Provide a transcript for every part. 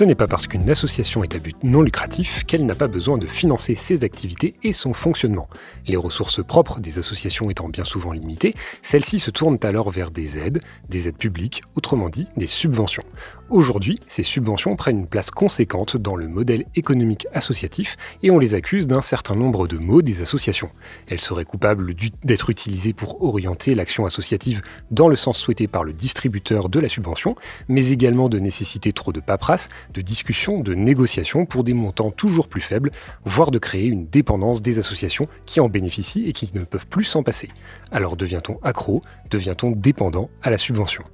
Ce n'est pas parce qu'une association est à but non lucratif qu'elle n'a pas besoin de financer ses activités et son fonctionnement. Les ressources propres des associations étant bien souvent limitées, celles-ci se tournent alors vers des aides, des aides publiques, autrement dit des subventions. Aujourd'hui, ces subventions prennent une place conséquente dans le modèle économique associatif et on les accuse d'un certain nombre de maux des associations. Elles seraient coupables d'être utilisées pour orienter l'action associative dans le sens souhaité par le distributeur de la subvention, mais également de nécessiter trop de paperasse, de discussions, de négociations pour des montants toujours plus faibles, voire de créer une dépendance des associations qui en bénéficient et qui ne peuvent plus s'en passer. Alors devient-on accro, devient-on dépendant à la subvention?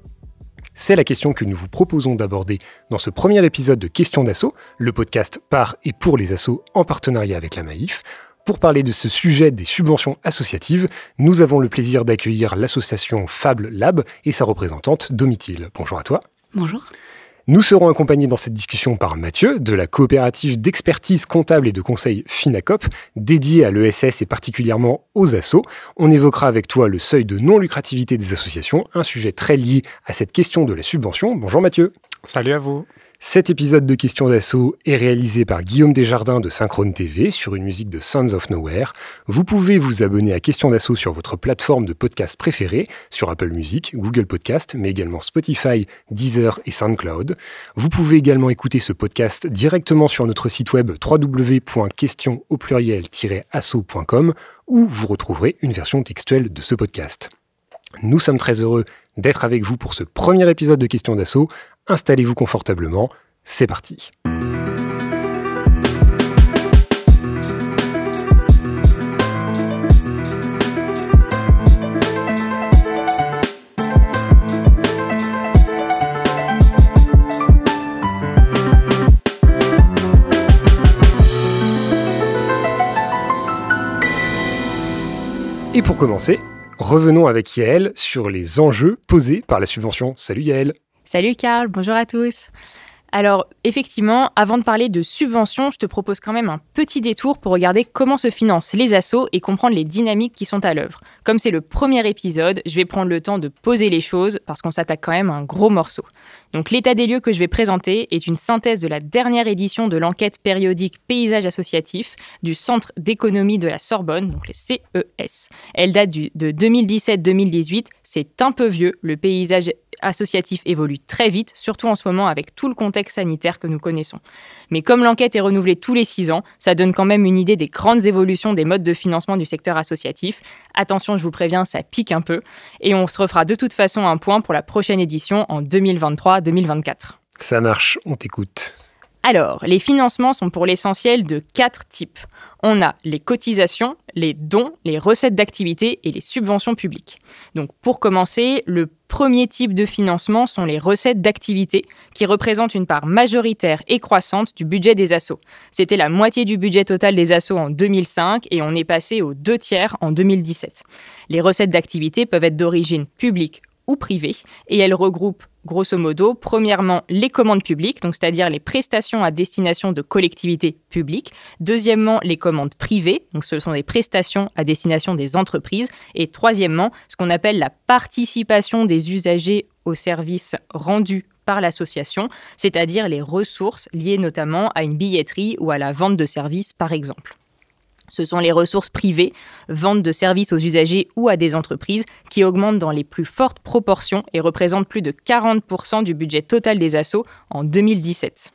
C'est la question que nous vous proposons d'aborder dans ce premier épisode de Questions d'assaut, le podcast par et pour les assauts en partenariat avec la Maïf. Pour parler de ce sujet des subventions associatives, nous avons le plaisir d'accueillir l'association Fable Lab et sa représentante Domitil. Bonjour à toi. Bonjour. Nous serons accompagnés dans cette discussion par Mathieu, de la coopérative d'expertise comptable et de conseil Finacop, dédiée à l'ESS et particulièrement aux assos. On évoquera avec toi le seuil de non-lucrativité des associations, un sujet très lié à cette question de la subvention. Bonjour Mathieu. Salut à vous. Cet épisode de Questions d'assaut est réalisé par Guillaume Desjardins de Synchrone TV sur une musique de Sons of Nowhere. Vous pouvez vous abonner à Questions d'assaut sur votre plateforme de podcast préférée, sur Apple Music, Google Podcast, mais également Spotify, Deezer et SoundCloud. Vous pouvez également écouter ce podcast directement sur notre site web www.question au pluriel-assaut.com où vous retrouverez une version textuelle de ce podcast. Nous sommes très heureux d'être avec vous pour ce premier épisode de Questions d'assaut. Installez-vous confortablement, c'est parti. Et pour commencer, revenons avec Yael sur les enjeux posés par la subvention. Salut Yael Salut Karl, bonjour à tous. Alors, effectivement, avant de parler de subventions, je te propose quand même un petit détour pour regarder comment se financent les assos et comprendre les dynamiques qui sont à l'œuvre. Comme c'est le premier épisode, je vais prendre le temps de poser les choses parce qu'on s'attaque quand même à un gros morceau. Donc, l'état des lieux que je vais présenter est une synthèse de la dernière édition de l'enquête périodique Paysage associatif du Centre d'économie de la Sorbonne, donc le CES. Elle date de 2017-2018. C'est un peu vieux, le paysage associatif évolue très vite, surtout en ce moment avec tout le contexte sanitaire que nous connaissons. Mais comme l'enquête est renouvelée tous les six ans, ça donne quand même une idée des grandes évolutions des modes de financement du secteur associatif. Attention, je vous préviens, ça pique un peu. Et on se refera de toute façon un point pour la prochaine édition en 2023-2024. Ça marche, on t'écoute. Alors, les financements sont pour l'essentiel de quatre types. On a les cotisations, les dons, les recettes d'activité et les subventions publiques. Donc pour commencer, le premier type de financement sont les recettes d'activité qui représentent une part majoritaire et croissante du budget des assos. C'était la moitié du budget total des assos en 2005 et on est passé aux deux tiers en 2017. Les recettes d'activité peuvent être d'origine publique ou privée et elles regroupent grosso modo, premièrement, les commandes publiques, donc c'est-à-dire les prestations à destination de collectivités publiques. Deuxièmement, les commandes privées, donc ce sont des prestations à destination des entreprises. Et troisièmement, ce qu'on appelle la participation des usagers aux services rendus par l'association, c'est-à-dire les ressources liées notamment à une billetterie ou à la vente de services par exemple. Ce sont les ressources privées, vente de services aux usagers ou à des entreprises, qui augmentent dans les plus fortes proportions et représentent plus de 40% du budget total des assos en 2017.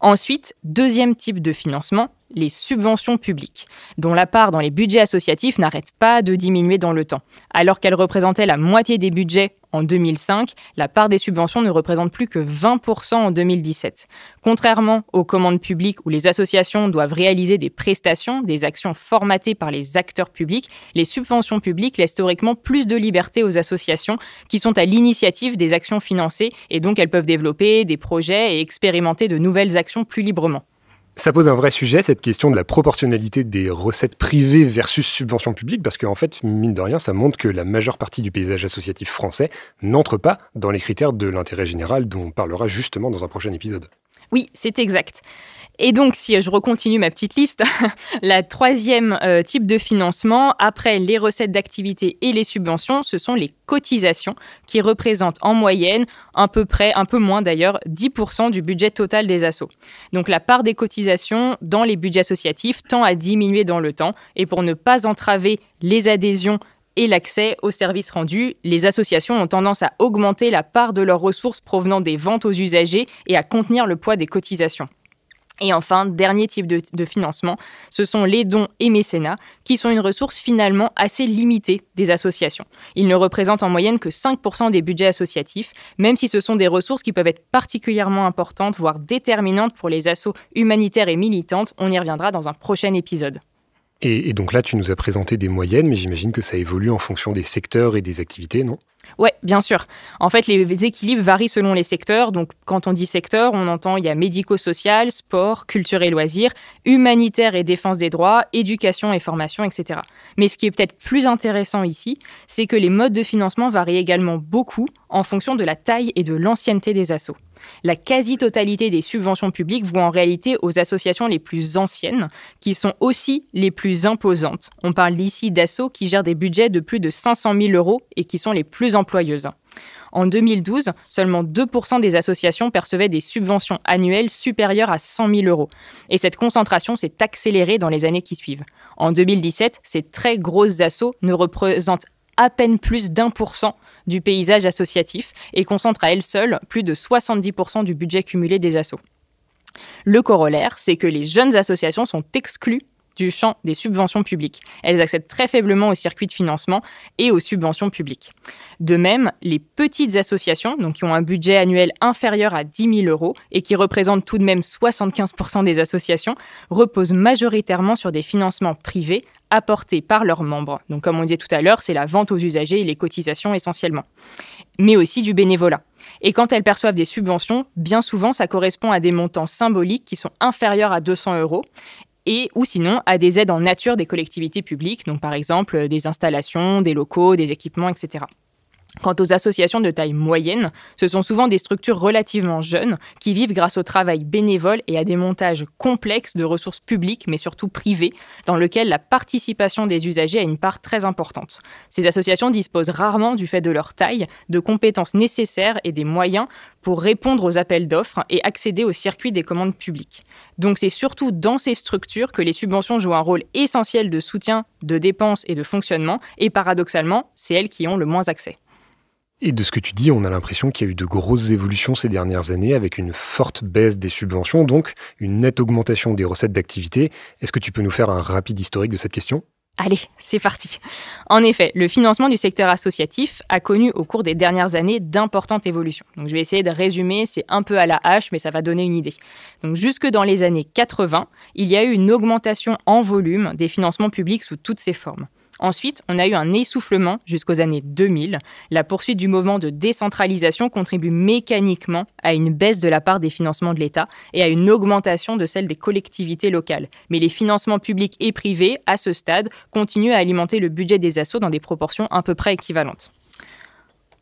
Ensuite, deuxième type de financement, les subventions publiques, dont la part dans les budgets associatifs n'arrête pas de diminuer dans le temps. Alors qu'elle représentait la moitié des budgets en 2005, la part des subventions ne représente plus que 20% en 2017. Contrairement aux commandes publiques où les associations doivent réaliser des prestations, des actions formatées par les acteurs publics, les subventions publiques laissent théoriquement plus de liberté aux associations qui sont à l'initiative des actions financées et donc elles peuvent développer des projets et expérimenter de nouvelles actions plus librement. Ça pose un vrai sujet, cette question de la proportionnalité des recettes privées versus subventions publiques, parce qu'en fait, mine de rien, ça montre que la majeure partie du paysage associatif français n'entre pas dans les critères de l'intérêt général dont on parlera justement dans un prochain épisode. Oui, c'est exact. Et donc, si je recontinue ma petite liste, la troisième euh, type de financement, après les recettes d'activité et les subventions, ce sont les cotisations qui représentent en moyenne, à peu près, un peu moins d'ailleurs, 10% du budget total des assos. Donc, la part des cotisations dans les budgets associatifs tend à diminuer dans le temps. Et pour ne pas entraver les adhésions et l'accès aux services rendus, les associations ont tendance à augmenter la part de leurs ressources provenant des ventes aux usagers et à contenir le poids des cotisations. Et enfin, dernier type de, financement, ce sont les dons et mécénats, qui sont une ressource finalement assez limitée des associations. Ils ne représentent en moyenne que 5% des budgets associatifs, même si ce sont des ressources qui peuvent être particulièrement importantes, voire déterminantes pour les assos humanitaires et militantes. On y reviendra dans un prochain épisode. Et donc là, tu nous as présenté des moyennes, mais j'imagine que ça évolue en fonction des secteurs et des activités, non? Oui, bien sûr. En fait, les équilibres varient selon les secteurs. Donc, quand on dit secteur, on entend il y a médico-social, sport, culture et loisirs, humanitaire et défense des droits, éducation et formation, etc. Mais ce qui est peut-être plus intéressant ici, c'est que les modes de financement varient également beaucoup en fonction de la taille et de l'ancienneté des assos. La quasi-totalité des subventions publiques vont en réalité aux associations les plus anciennes, qui sont aussi les plus imposantes. On parle ici d'assauts qui gèrent des budgets de plus de 500 000 euros et qui sont les plus employeuses. En 2012, seulement 2% des associations percevaient des subventions annuelles supérieures à 100 000 euros. Et cette concentration s'est accélérée dans les années qui suivent. En 2017, ces très grosses assos ne représentent à peine plus d'un pour cent du paysage associatif et concentre à elle seule plus de 70% du budget cumulé des assos. Le corollaire, c'est que les jeunes associations sont exclues du champ des subventions publiques. Elles accèdent très faiblement au circuit de financement et aux subventions publiques. De même, les petites associations, donc qui ont un budget annuel inférieur à 10 000 euros et qui représentent tout de même 75% des associations, reposent majoritairement sur des financements privés apportés par leurs membres. Donc comme on disait tout à l'heure, c'est la vente aux usagers et les cotisations essentiellement, mais aussi du bénévolat. Et quand elles perçoivent des subventions, bien souvent, ça correspond à des montants symboliques qui sont inférieurs à 200 euros et ou sinon à des aides en nature des collectivités publiques, donc par exemple des installations, des locaux, des équipements, etc. Quant aux associations de taille moyenne, ce sont souvent des structures relativement jeunes qui vivent grâce au travail bénévole et à des montages complexes de ressources publiques, mais surtout privées, dans lesquels la participation des usagers a une part très importante. Ces associations disposent rarement, du fait de leur taille, de compétences nécessaires et des moyens pour répondre aux appels d'offres et accéder au circuit des commandes publiques. Donc c'est surtout dans ces structures que les subventions jouent un rôle essentiel de soutien, de dépenses et de fonctionnement, et paradoxalement, c'est elles qui ont le moins accès. Et de ce que tu dis, on a l'impression qu'il y a eu de grosses évolutions ces dernières années avec une forte baisse des subventions, donc une nette augmentation des recettes d'activité. Est-ce que tu peux nous faire un rapide historique de cette question? Allez, c'est parti. En effet, le financement du secteur associatif a connu au cours des dernières années d'importantes évolutions. Donc je vais essayer de résumer, c'est un peu à la hache, mais ça va donner une idée. Donc jusque dans les années 80, il y a eu une augmentation en volume des financements publics sous toutes ses formes. Ensuite, on a eu un essoufflement jusqu'aux années 2000. La poursuite du mouvement de décentralisation contribue mécaniquement à une baisse de la part des financements de l'État et à une augmentation de celle des collectivités locales. Mais les financements publics et privés, à ce stade, continuent à alimenter le budget des assauts dans des proportions à peu près équivalentes.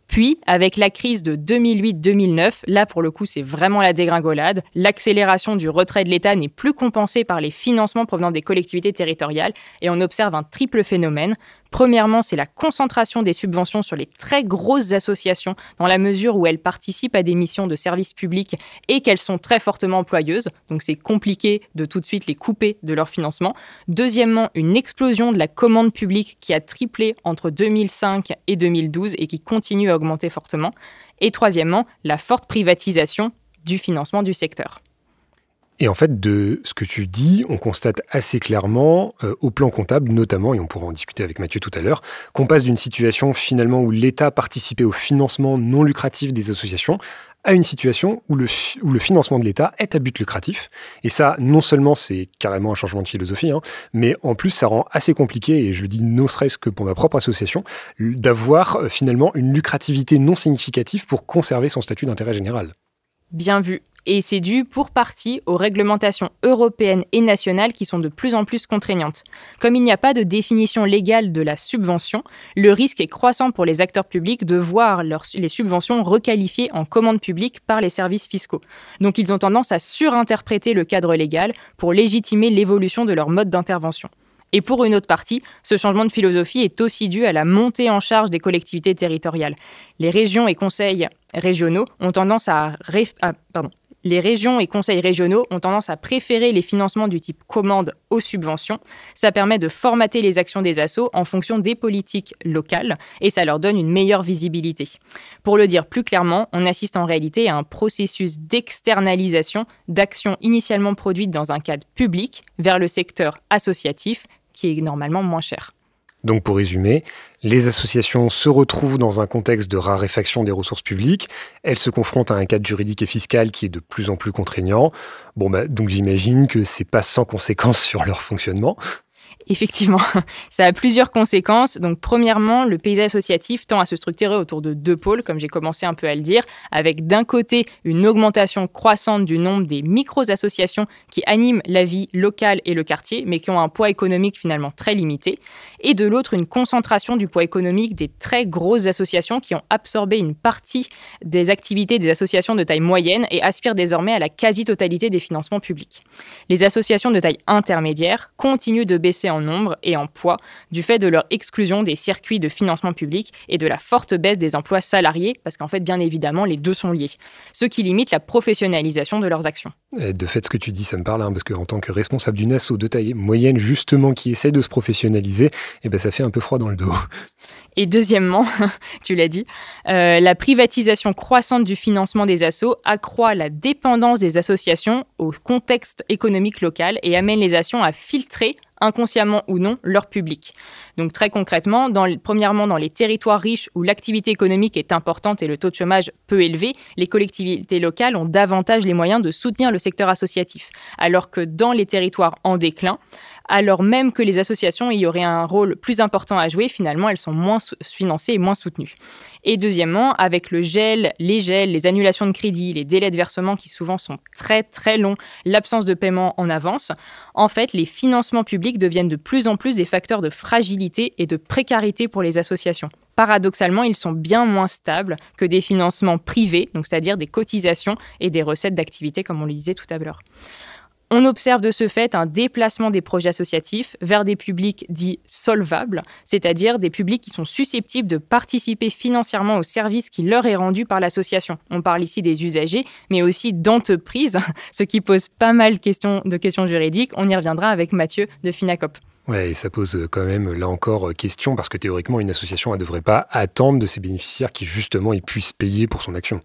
Puis, avec la crise de 2008-2009, là pour le coup c'est vraiment la dégringolade, l'accélération du retrait de l'État n'est plus compensée par les financements provenant des collectivités territoriales et on observe un triple phénomène. Premièrement, c'est la concentration des subventions sur les très grosses associations, dans la mesure où elles participent à des missions de service public et qu'elles sont très fortement employeuses. Donc c'est compliqué de tout de suite les couper de leur financement. Deuxièmement, une explosion de la commande publique qui a triplé entre 2005 et 2012 et qui continue à augmenter fortement. Et troisièmement, la forte privatisation du financement du secteur. Et en fait, de ce que tu dis, on constate assez clairement, euh, au plan comptable notamment, et on pourra en discuter avec Mathieu tout à l'heure, qu'on passe d'une situation finalement où l'État participait au financement non lucratif des associations à une situation où le, financement de l'État est à but lucratif. Et ça, non seulement c'est carrément un changement de philosophie, hein, mais en plus ça rend assez compliqué, et je le dis ne serait-ce que pour ma propre association, d'avoir euh, finalement une lucrativité non significative pour conserver son statut d'intérêt général. Bien vu. Et c'est dû pour partie aux réglementations européennes et nationales qui sont de plus en plus contraignantes. Comme il n'y a pas de définition légale de la subvention, le risque est croissant pour les acteurs publics de voir les subventions requalifiées en commande publique par les services fiscaux. Donc ils ont tendance à surinterpréter le cadre légal pour légitimer l'évolution de leur mode d'intervention. Et pour une autre partie, ce changement de philosophie est aussi dû à la montée en charge des collectivités territoriales. Les régions et conseils régionaux ont tendance à, les régions et conseils régionaux ont tendance à préférer les financements du type commande aux subventions. Ça permet de formater les actions des assos en fonction des politiques locales et ça leur donne une meilleure visibilité. Pour le dire plus clairement, on assiste en réalité à un processus d'externalisation d'actions initialement produites dans un cadre public vers le secteur associatif qui est normalement moins cher. Donc pour résumer, les associations se retrouvent dans un contexte de raréfaction des ressources publiques, elles se confrontent à un cadre juridique et fiscal qui est de plus en plus contraignant. Bon bah, donc j'imagine que c'est pas sans conséquences sur leur fonctionnement. Effectivement, ça a plusieurs conséquences. Donc, premièrement, le paysage associatif tend à se structurer autour de deux pôles, comme j'ai commencé un peu à le dire, avec d'un côté une augmentation croissante du nombre des micro-associations qui animent la vie locale et le quartier, mais qui ont un poids économique finalement très limité, et de l'autre une concentration du poids économique des très grosses associations qui ont absorbé une partie des activités des associations de taille moyenne et aspirent désormais à la quasi-totalité des financements publics. Les associations de taille intermédiaire continuent de baisser en en nombre et en poids du fait de leur exclusion des circuits de financement public et de la forte baisse des emplois salariés, parce qu'en fait, bien évidemment, les deux sont liés, ce qui limite la professionnalisation de leurs actions. de fait, ce que tu dis, ça me parle, hein, parce qu'en tant que responsable d'une asso de taille moyenne, justement, qui essaie de se professionnaliser, eh ben, ça fait un peu froid dans le dos. Et deuxièmement, tu l'as dit, euh, la privatisation croissante du financement des assos accroît la dépendance des associations au contexte économique local et amène les actions à filtrer inconsciemment ou non, leur public. Donc très concrètement, premièrement, dans les territoires riches où l'activité économique est importante et le taux de chômage peu élevé, les collectivités locales ont davantage les moyens de soutenir le secteur associatif, alors que dans les territoires en déclin, alors même que les associations y auraient un rôle plus important à jouer, finalement, elles sont moins financées et moins soutenues. Et deuxièmement, avec le gel, les gels, les annulations de crédit, les délais de versement qui souvent sont très très longs, l'absence de paiement en avance, en fait, les financements publics deviennent de plus en plus des facteurs de fragilité et de précarité pour les associations. Paradoxalement, ils sont bien moins stables que des financements privés, donc c'est-à-dire des cotisations et des recettes d'activité, comme on le disait tout à l'heure. On observe de ce fait un déplacement des projets associatifs vers des publics dits solvables, c'est-à-dire des publics qui sont susceptibles de participer financièrement au service qui leur est rendu par l'association. On parle ici des usagers, mais aussi d'entreprises, ce qui pose pas mal de questions juridiques. On y reviendra avec Mathieu de Finacop. Ouais, et ça pose quand même là encore question parce que théoriquement une association ne devrait pas attendre de ses bénéficiaires qui justement ils puissent payer pour son action.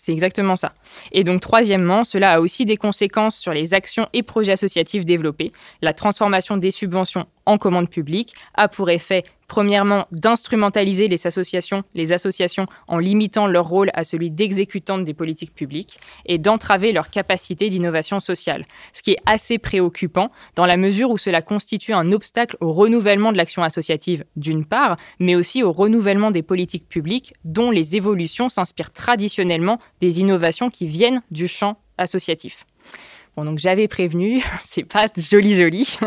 C'est exactement ça. Et donc, troisièmement, cela a aussi des conséquences sur les actions et projets associatifs développés. La transformation des subventions en commande publique a pour effet Premièrement, d'instrumentaliser les associations, les associations en limitant leur rôle à celui d'exécutantes des politiques publiques et d'entraver leur capacité d'innovation sociale. Ce qui est assez préoccupant dans la mesure où cela constitue un obstacle au renouvellement de l'action associative d'une part, mais aussi au renouvellement des politiques publiques dont les évolutions s'inspirent traditionnellement des innovations qui viennent du champ associatif donc j'avais prévenu, c'est pas joli joli.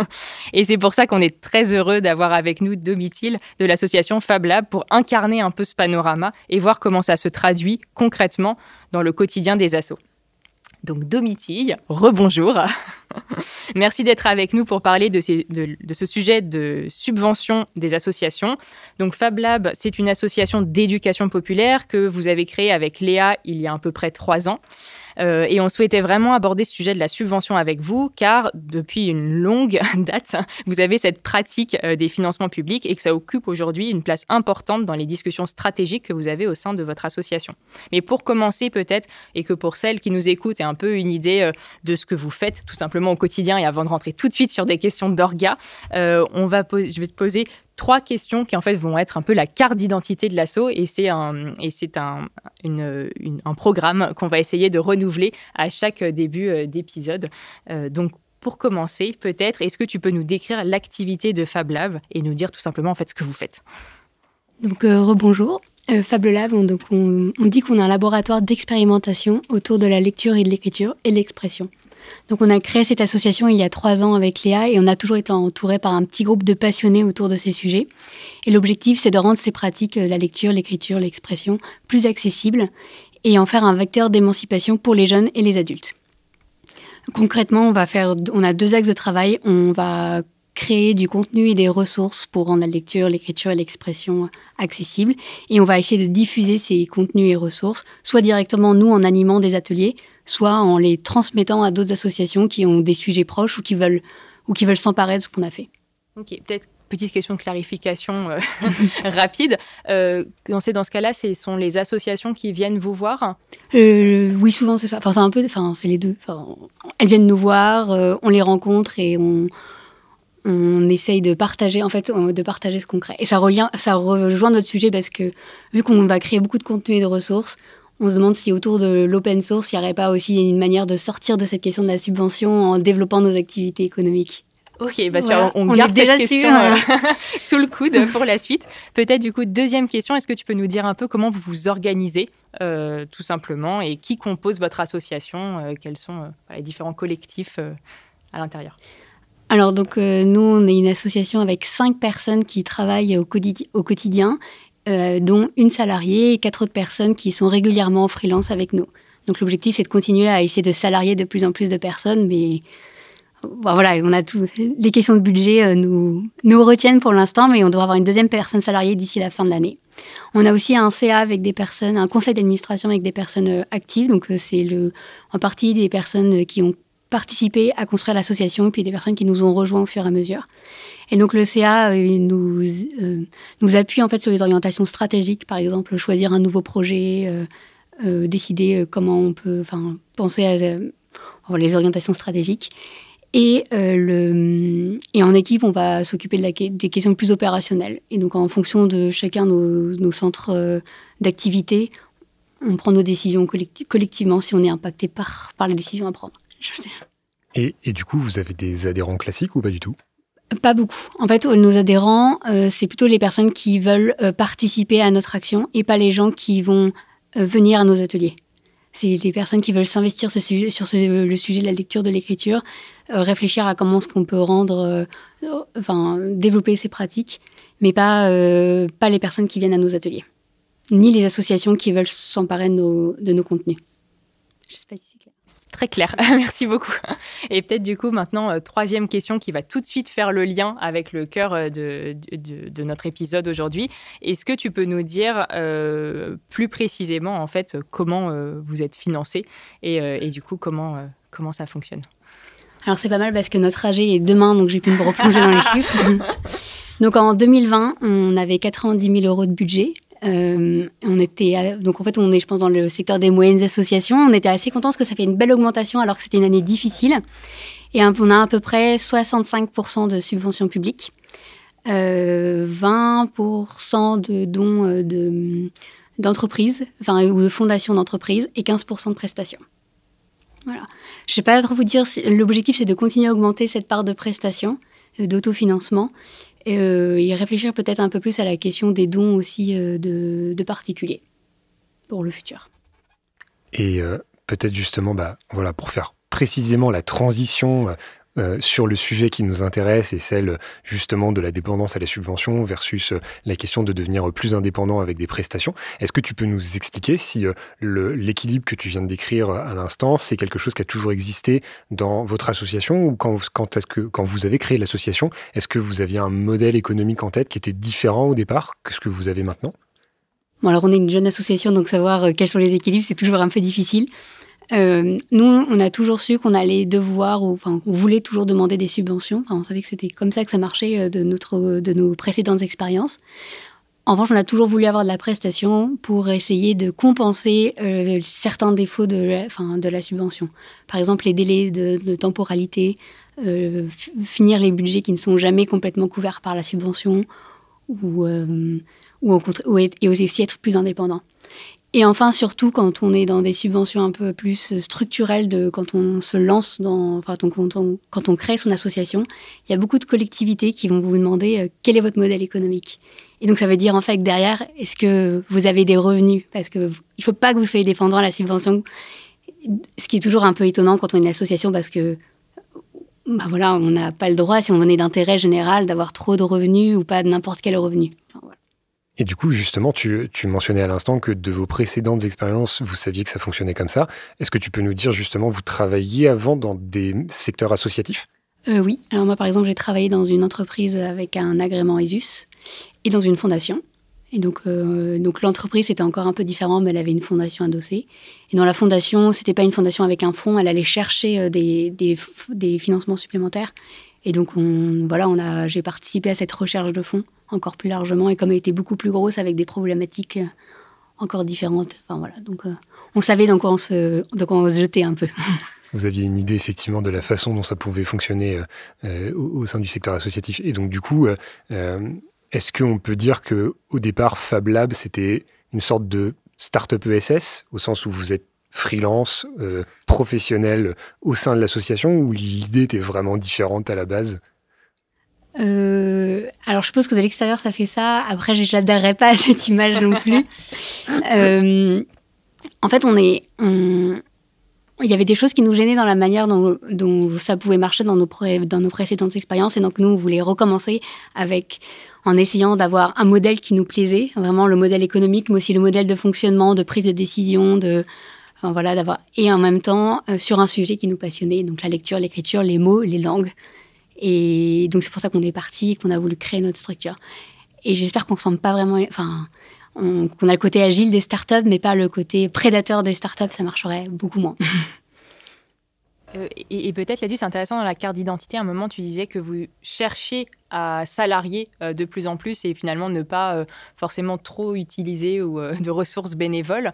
Et c'est pour ça qu'on est très heureux d'avoir avec nous Domitil de l'association Fab Lab pour incarner un peu ce panorama et voir comment ça se traduit concrètement dans le quotidien des assos. Donc Domitille, rebonjour. Merci d'être avec nous pour parler de, de, ce sujet de subvention des associations. Donc Fab Lab, c'est une association d'éducation populaire que vous avez créée avec Léa il y a à peu près trois ans. Euh, et on souhaitait vraiment aborder ce sujet de la subvention avec vous, car depuis une longue date, vous avez cette pratique euh, des financements publics et que ça occupe aujourd'hui une place importante dans les discussions stratégiques que vous avez au sein de votre association. Mais pour commencer peut-être, et que pour celles qui nous écoutent aient un peu une idée euh, de ce que vous faites tout simplement au quotidien, et avant de rentrer tout de suite sur des questions d'orga, on va je vais te poser trois questions qui en fait vont être un peu la carte d'identité de l'assaut et c'est un et c'est un, un programme qu'on va essayer de renouveler à chaque début euh, d'épisode. Euh, donc pour commencer, peut-être, est-ce que tu peux nous décrire l'activité de Fab Lab et nous dire tout simplement en fait ce que vous faites? Donc euh, rebonjour. euh, Fable Lab, on, donc on, dit qu'on a un laboratoire d'expérimentation autour de la lecture et de l'écriture et l'expression. Donc on a créé cette association il y a trois ans avec Léa et on a toujours été entouré par un petit groupe de passionnés autour de ces sujets. Et l'objectif, c'est de rendre ces pratiques, euh, la lecture, l'écriture, l'expression, plus accessibles et en faire un vecteur d'émancipation pour les jeunes et les adultes. Concrètement, on va faire, on a deux axes de travail. On va créer du contenu et des ressources pour rendre la lecture, l'écriture et l'expression accessibles. Et on va essayer de diffuser ces contenus et ressources, soit directement nous en animant des ateliers, soit en les transmettant à d'autres associations qui ont des sujets proches ou qui veulent, ou qui veulent s'emparer de ce qu'on a fait. Ok, peut-être petite question de clarification euh, rapide. Euh, dans ce cas-là, ce sont les associations qui viennent vous voir? Euh, Oui, souvent c'est ça. Enfin, c'est un peu, enfin, c'est les deux. Enfin, elles viennent nous voir, euh, on les rencontre et on, on essaye de partager, en fait, de partager ce qu'on crée. Et ça, revient, ça rejoint notre sujet parce que vu qu'on va créer beaucoup de contenu et de ressources, on se demande si autour de l'open source, il n'y aurait pas aussi une manière de sortir de cette question de la subvention en développant nos activités économiques. Ok, bah on, garde cette question euh, sous le coude pour la suite. Peut-être du coup, deuxième question, est-ce que tu peux nous dire un peu comment vous vous organisez euh, tout simplement et qui compose votre association, euh, quels sont les différents collectifs à l'intérieur? Alors donc nous on est une association avec cinq personnes qui travaillent au, au quotidien, dont une salariée et quatre autres personnes qui sont régulièrement en freelance avec nous. Donc l'objectif c'est de continuer à essayer de salarier de plus en plus de personnes, mais voilà, on a tout. Les questions de budget euh, nous, nous retiennent pour l'instant, mais on doit avoir une deuxième personne salariée d'ici la fin de l'année. On a aussi un CA avec des personnes, un conseil d'administration avec des personnes euh, actives. Donc, euh, c'est le, en partie des personnes qui ont participé à construire l'association et puis des personnes qui nous ont rejoints au fur et à mesure. Et donc, le CA nous, nous appuie en fait sur les orientations stratégiques, par exemple, choisir un nouveau projet, décider comment on peut, penser à les orientations stratégiques. Et, euh, le, et en équipe, on va s'occuper de des questions plus opérationnelles. Et donc, en fonction de chacun nos, nos centres euh, d'activité, on prend nos décisions collectivement si on est impacté par, par les décisions à prendre. Je sais. Et, et, du coup, vous avez des adhérents classiques ou pas du tout? Pas beaucoup. En fait, nos adhérents, euh, c'est plutôt les personnes qui veulent participer à notre action et pas les gens qui vont venir à nos ateliers. C'est les personnes qui veulent s'investir sur le sujet de la lecture, de l'écriture, euh, réfléchir à comment est-ce qu'on peut rendre, euh, enfin, développer ces pratiques, mais pas, euh, pas les personnes qui viennent à nos ateliers, ni les associations qui veulent s'emparer de nos, de nos contenus. Je sais pas si c'est clair. Très clair, merci beaucoup. Et peut-être du coup maintenant, troisième question qui va tout de suite faire le lien avec le cœur de, de, de notre épisode aujourd'hui. Est-ce que tu peux nous dire plus précisément en fait comment vous êtes financé et, et, du coup comment, comment ça fonctionne? Alors c'est pas mal parce que notre AG est demain, donc j'ai pu me replonger dans les chiffres. Donc en 2020, on avait 90 000 euros de budget. Euh, on était donc en fait on est je pense dans le secteur des moyennes associations. On était assez contents parce que ça fait une belle augmentation alors que c'était une année difficile. Et on a à peu près 65% de subventions publiques, euh, 20% de dons euh, de d'entreprises, enfin ou de fondations d'entreprises et 15% de prestations. Voilà. Je ne sais pas trop vous dire, l'objectif c'est de continuer à augmenter cette part de prestations, euh, d'autofinancement, euh, et réfléchir peut-être un peu plus à la question des dons aussi euh, de, particuliers pour le futur. Et peut-être justement, bah, voilà, pour faire précisément la transition euh, sur le sujet qui nous intéresse et celle justement de la dépendance à la subvention versus euh, la question de devenir plus indépendant avec des prestations. Est-ce que tu peux nous expliquer si euh, l'équilibre que tu viens de décrire à l'instant, c'est quelque chose qui a toujours existé dans votre association ou quand, vous avez créé l'association, est-ce que vous aviez un modèle économique en tête qui était différent au départ que ce que vous avez maintenant? Bon, on est une jeune association, donc savoir quels sont les équilibres, c'est toujours un peu difficile. Euh, nous, on a toujours su qu'on allait devoir, ou enfin, on voulait toujours demander des subventions. on savait que c'était comme ça que ça marchait euh, de, notre, de nos précédentes expériences. En revanche, on a toujours voulu avoir de la prestation pour essayer de compenser euh, certains défauts de la, enfin, de la subvention. Par exemple, les délais de, temporalité, finir les budgets qui ne sont jamais complètement couverts par la subvention, ou, ou, et aussi être plus indépendant. Et enfin, surtout quand on est dans des subventions un peu plus structurelles, de, quand on se lance dans, enfin, quand on, crée son association, il y a beaucoup de collectivités qui vont vous demander euh, quel est votre modèle économique. Et donc ça veut dire en fait derrière, est-ce que vous avez des revenus? Parce que il faut pas que vous soyez dépendant à la subvention, ce qui est toujours un peu étonnant quand on est une association parce que bah voilà, on n'a pas le droit, si on est d'intérêt général, d'avoir trop de revenus ou pas n'importe quel revenu. Et du coup, justement, tu, mentionnais à l'instant que de vos précédentes expériences, vous saviez que ça fonctionnait comme ça. Est-ce que tu peux nous dire justement, vous travailliez avant dans des secteurs associatifs? Euh, Oui. Alors moi, par exemple, j'ai travaillé dans une entreprise avec un agrément ESUS et dans une fondation. Et donc, euh, donc l'entreprise, c'était encore un peu différent, mais elle avait une fondation adossée. Et dans la fondation, c'était pas une fondation avec un fonds, elle allait chercher euh, des, des, des financements supplémentaires. Et donc, on, voilà, j'ai participé à cette recherche de fonds encore plus largement et comme elle était beaucoup plus grosse avec des problématiques euh, encore différentes. Enfin voilà, donc euh, on savait dans quoi on se, se jetait un peu. Vous aviez une idée effectivement de la façon dont ça pouvait fonctionner euh, au, sein du secteur associatif. Et donc du coup, est-ce qu'on peut dire que au départ, Fab Lab c'était une sorte de start-up ESS au sens où vous êtes freelance, professionnel au sein de l'association, ou l'idée était vraiment différente à la base? Euh, alors, je suppose que de l'extérieur, ça fait ça. Après, je n'adhérerais pas à cette image non plus. Euh, en fait, on est. Il y avait des choses qui nous gênaient dans la manière dont, ça pouvait marcher dans nos, dans nos précédentes expériences. Et donc, nous, on voulait recommencer avec, en essayant d'avoir un modèle qui nous plaisait, vraiment le modèle économique, mais aussi le modèle de fonctionnement, de prise de décision, de, et en même temps, euh, sur un sujet qui nous passionnait, donc la lecture, l'écriture, les mots, les langues. Et donc, c'est pour ça qu'on est parti, qu'on a voulu créer notre structure. Et j'espère qu'on ressemble pas vraiment. Enfin, qu'on a le côté agile des startups, mais pas le côté prédateur des startups, ça marcherait beaucoup moins. Euh, et, peut-être là-dessus, c'est intéressant dans la carte d'identité. À un moment, tu disais que vous cherchiez à salarier euh, de plus en plus et finalement ne pas euh, forcément trop utiliser ou, de ressources bénévoles.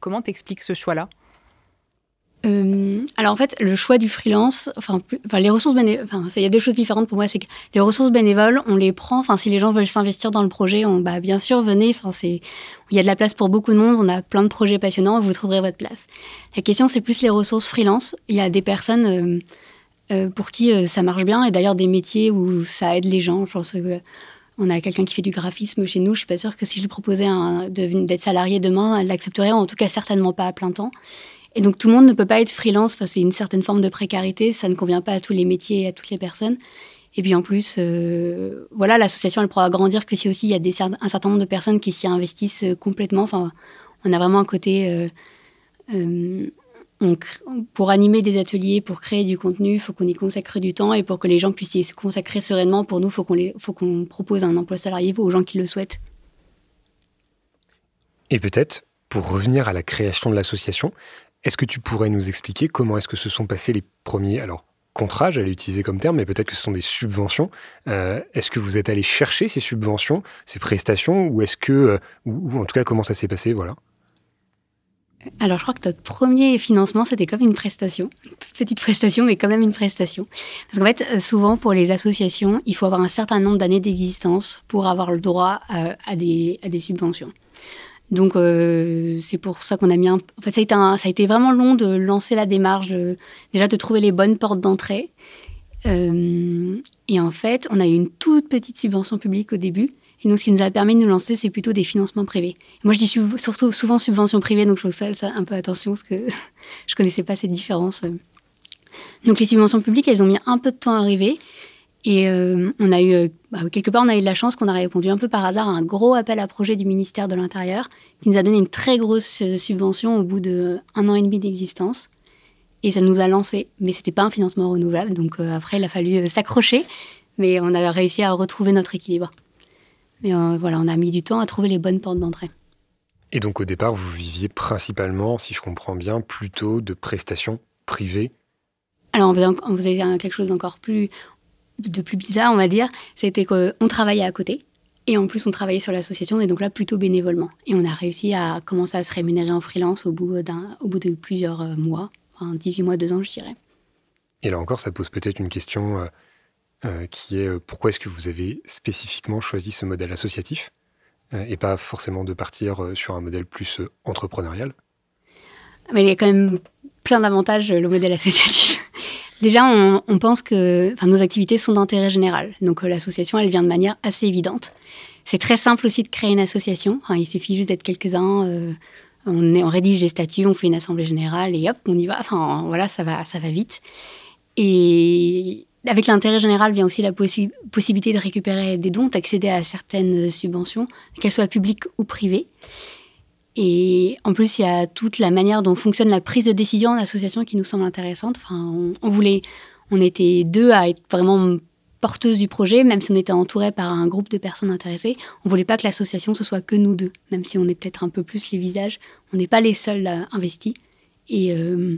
comment t'expliques ce choix-là? Euh, alors en fait, le choix du freelance, enfin, les ressources bénévoles, enfin, il y a deux choses différentes pour moi. C'est que les ressources bénévoles, on les prend. Enfin, si les gens veulent s'investir dans le projet, on, bah, bien sûr, venez. Enfin, c'est, il y a de la place pour beaucoup de monde. On a plein de projets passionnants. Vous trouverez votre place. La question, c'est plus les ressources freelance. Il y a des personnes euh, euh, pour qui ça marche bien, et d'ailleurs des métiers où ça aide les gens. Je pense que on a quelqu'un qui fait du graphisme chez nous. Je suis pas sûre que si je lui proposais d'être salarié demain, elle l'accepterait. En tout cas, certainement pas à plein temps. Et donc tout le monde ne peut pas être freelance, enfin, c'est une certaine forme de précarité, ça ne convient pas à tous les métiers et à toutes les personnes. Et puis en plus, euh, voilà, l'association elle pourra grandir que si aussi il y a un certain nombre de personnes qui s'y investissent euh, complètement. Enfin, on a vraiment un côté euh, pour animer des ateliers, pour créer du contenu, il faut qu'on y consacre du temps et pour que les gens puissent y se consacrer sereinement, pour nous, il faut qu'on propose un emploi salarié aux gens qui le souhaitent. Et peut-être, pour revenir à la création de l'association, est-ce que tu pourrais nous expliquer comment est-ce que se sont passés les premiers alors contrats, j'allais utiliser comme terme, mais peut-être que ce sont des subventions. Euh, est-ce que vous êtes allé chercher ces subventions, ces prestations, ou est-ce que, euh, ou, en tout cas, comment ça s'est passé, voilà alors, je crois que notre premier financement, c'était comme une prestation. Une petite prestation, mais quand même une prestation. Parce qu'en fait, souvent, pour les associations, il faut avoir un certain nombre d'années d'existence pour avoir le droit à, des, à des subventions. Donc euh, c'est pour ça qu'on a mis un... En fait, ça a, été vraiment long de lancer la démarche, déjà de trouver les bonnes portes d'entrée. Euh, et en fait, on a eu une toute petite subvention publique au début. Et donc, ce qui nous a permis de nous lancer, c'est plutôt des financements privés. Moi, je dis surtout souvent subvention privée, donc je trouve ça, un peu attention parce que je connaissais pas cette différence. Donc, les subventions publiques, elles ont mis un peu de temps à arriver. Et euh, on a eu, euh, bah, quelque part, on a eu de la chance qu'on a répondu un peu par hasard à un gros appel à projet du ministère de l'Intérieur qui nous a donné une très grosse euh, subvention au bout d'un an et demi d'existence. Et ça nous a lancé. Mais ce n'était pas un financement renouvelable. Donc après, il a fallu s'accrocher. Mais on a réussi à retrouver notre équilibre. Mais voilà, on a mis du temps à trouver les bonnes portes d'entrée. Et donc au départ, vous viviez principalement, si je comprends bien, plutôt de prestations privées? Alors, on faisait, on faisait, quelque chose d'encore plus de plus bizarre, on va dire, c'était qu'on travaillait à côté. Et en plus, on travaillait sur l'association, et donc là, plutôt bénévolement. Et on a réussi à commencer à se rémunérer en freelance au bout, au bout de plusieurs euh, mois, enfin 18 mois, 2 ans, je dirais. Et là encore, ça pose peut-être une question euh, euh, qui est pourquoi est-ce que vous avez spécifiquement choisi ce modèle associatif et pas forcément de partir sur un modèle plus entrepreneurial? Mais il y a quand même plein d'avantages, le modèle associatif. Déjà, on, pense que nos activités sont d'intérêt général. Donc l'association, elle vient de manière assez évidente. C'est très simple aussi de créer une association. il suffit juste d'être quelques-uns. on, on, rédige des statuts, on fait une assemblée générale et hop, on y va. Enfin, voilà, ça va, ça va vite. Et avec l'intérêt général vient aussi la possibilité de récupérer des dons, d'accéder à certaines subventions, qu'elles soient publiques ou privées. Et en plus, il y a toute la manière dont fonctionne la prise de décision en association qui nous semble intéressante. Enfin, on, voulait, on était deux à être vraiment porteuses du projet, même si on était entouré par un groupe de personnes intéressées. On voulait pas que l'association ce soit que nous deux, même si on est peut-être un peu plus les visages. On n'est pas les seuls investis. Et euh,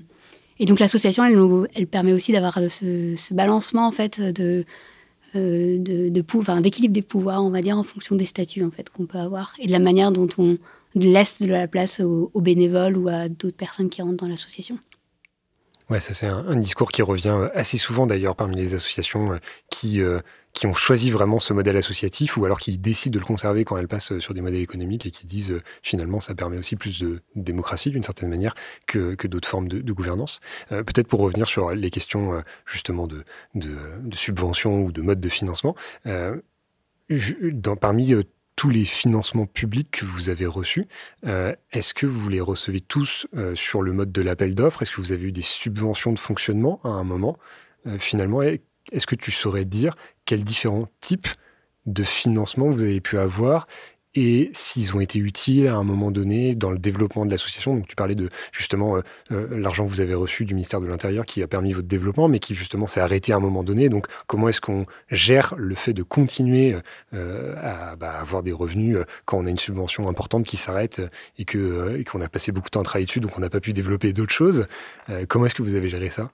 et donc l'association, elle, elle permet aussi d'avoir ce, balancement en fait de euh, d'équilibre des pouvoirs, on va dire, en fonction des statuts en fait qu'on peut avoir et de la manière dont on laisse de la place aux, bénévoles ou à d'autres personnes qui rentrent dans l'association. Ouais, ça c'est un, discours qui revient assez souvent d'ailleurs parmi les associations euh, qui euh, qui ont choisi vraiment ce modèle associatif ou alors qui décident de le conserver quand elles passent sur des modèles économiques et qui disent euh, finalement ça permet aussi plus de démocratie d'une certaine manière que, que d'autres formes de, gouvernance. Euh, peut-être pour revenir sur les questions euh, justement de, de, de, subvention ou de mode de financement, dans, parmi tous les financements publics que vous avez reçus, est-ce que vous les recevez tous sur le mode de l'appel d'offres? Est-ce que vous avez eu des subventions de fonctionnement à un moment? Finalement, est-ce que tu saurais dire quels différents types de financement vous avez pu avoir et s'ils ont été utiles à un moment donné dans le développement de l'association. Donc tu parlais de justement euh, euh, l'argent que vous avez reçu du ministère de l'Intérieur qui a permis votre développement, mais qui justement s'est arrêté à un moment donné. Donc comment est-ce qu'on gère le fait de continuer euh, à bah, avoir des revenus quand on a une subvention importante qui s'arrête et que qu'on a passé beaucoup de temps à travailler dessus, donc on n'a pas pu développer d'autres choses. comment est-ce que vous avez géré ça?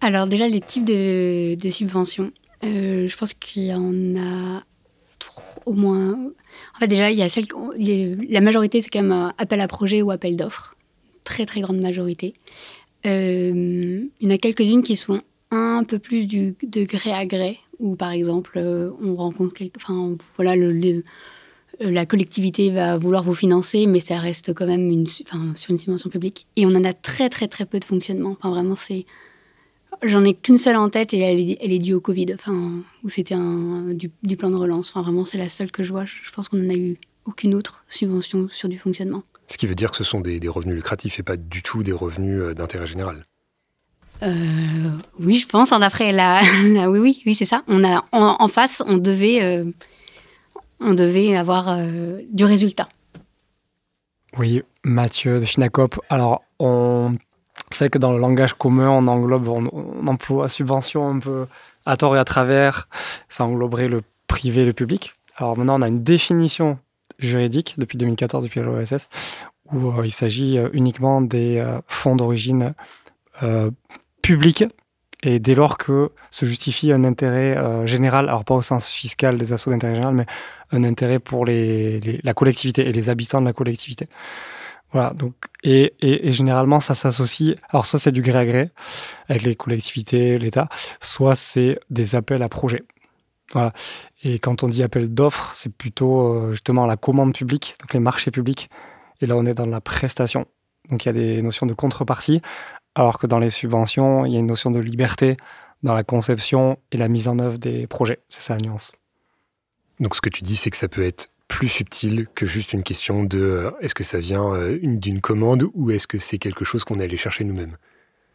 Alors déjà, les types de, subventions. Euh, je pense qu'il y en a au moins... En fait, déjà, il y a celle... La majorité, c'est quand même appel à projet ou appel d'offres. Très, très grande majorité. Euh, il y en a quelques-unes qui sont un peu plus du, de gré à gré, où par exemple, euh, on rencontre... Enfin, voilà, la collectivité va vouloir vous financer, mais ça reste quand même une, enfin, sur une subvention publique. Et on en a très, très, très peu de fonctionnement. Enfin, vraiment, c'est J'en ai qu'une seule en tête et elle est, due au Covid, enfin, où c'était du, du, plan de relance. Enfin, vraiment, c'est la seule que je vois. Je pense qu'on n'en a eu aucune autre subvention sur du fonctionnement. Ce qui veut dire que ce sont des, revenus lucratifs et pas du tout des revenus euh, d'intérêt général. Euh, oui, je pense. Hein, d'après la, oui, oui, oui, c'est ça. On a en, face, on devait, euh, on devait avoir du résultat. Oui, Mathieu de Finacop. Alors, on c'est que dans le langage commun, on englobe, on, emploie subvention un peu à tort et à travers. Ça engloberait le privé et le public. Alors maintenant, on a une définition juridique depuis 2014, depuis l'OSS, où euh, il s'agit euh, uniquement des euh, fonds d'origine publique et dès lors que se justifie un intérêt général, alors pas au sens fiscal des assauts d'intérêt général, mais un intérêt pour les, la collectivité et les habitants de la collectivité. Voilà, donc, et, et, généralement, ça s'associe. Alors, soit c'est du gré à gré avec les collectivités, l'État, soit c'est des appels à projets. Voilà. Et quand on dit appel d'offres, c'est plutôt euh, justement la commande publique, donc les marchés publics. Et là, on est dans la prestation. Donc, il y a des notions de contrepartie, alors que dans les subventions, il y a une notion de liberté dans la conception et la mise en œuvre des projets. C'est ça la nuance. Donc, ce que tu dis, c'est que ça peut être plus subtil que juste une question de euh, est-ce que ça vient euh, d'une commande ou est-ce que c'est quelque chose qu'on est allé chercher nous-mêmes?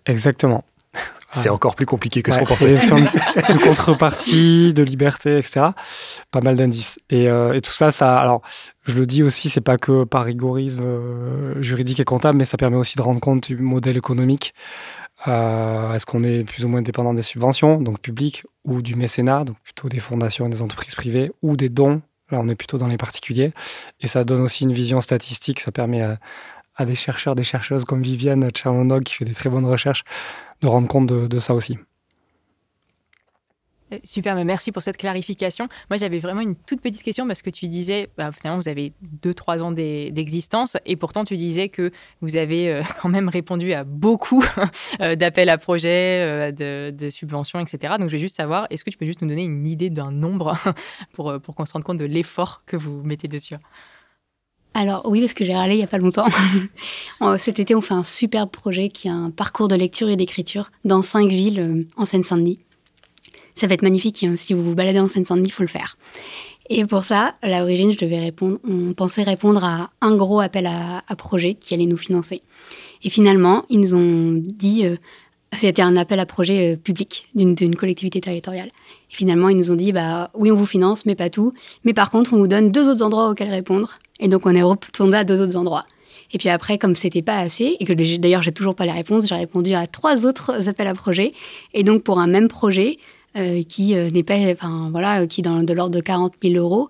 Exactement. C'est encore plus compliqué que ce qu'on pensait. de contrepartie, de liberté, etc. Pas mal d'indices. Et, euh, et, tout ça, ça, alors, je le dis aussi, c'est pas que par rigorisme juridique et comptable, mais ça permet aussi de rendre compte du modèle économique. Est-ce qu'on est plus ou moins dépendant des subventions, donc publiques, ou du mécénat, donc plutôt des fondations et des entreprises privées, ou des dons Là, on est plutôt dans les particuliers. Et ça donne aussi une vision statistique. Ça permet à, des chercheurs, des chercheuses comme Viviane Tchernonog, qui fait des très bonnes recherches, de rendre compte de, ça aussi. Euh, super, merci pour cette clarification. Moi, j'avais vraiment une toute petite question parce que tu disais, bah, finalement, vous avez 2-3 ans d'existence et pourtant, tu disais que vous avez euh, quand même répondu à beaucoup euh, d'appels à projets, de, subventions, etc. Donc, je vais juste savoir, est-ce que tu peux juste nous donner une idée d'un nombre pour, pour qu'on se rende compte de l'effort que vous mettez dessus? Alors oui, parce que j'ai râlé il n'y a pas longtemps. Cet été, on fait un superbe projet qui a un parcours de lecture et d'écriture dans cinq villes en Seine-Saint-Denis. Ça va être magnifique. Hein. Si vous vous baladez en Seine-Saint-Denis, il faut le faire. Et pour ça, à l'origine, je devais répondre, on pensait répondre à un gros appel à, projet qui allait nous financer. Et finalement, ils nous ont dit, euh, c'était un appel à projet euh, public d'une collectivité territoriale. Et finalement, ils nous ont dit, bah oui, on vous finance, mais pas tout. Mais par contre, on vous donne deux autres endroits auxquels répondre. Et donc, on est retombé à deux autres endroits. Et puis après, comme c'était pas assez, et que d'ailleurs j'ai toujours pas les réponses, j'ai répondu à trois autres appels à projet. Et donc pour un même projet, qui euh, n'est pas, enfin voilà, qui est dans de l'ordre de 40 000 euros.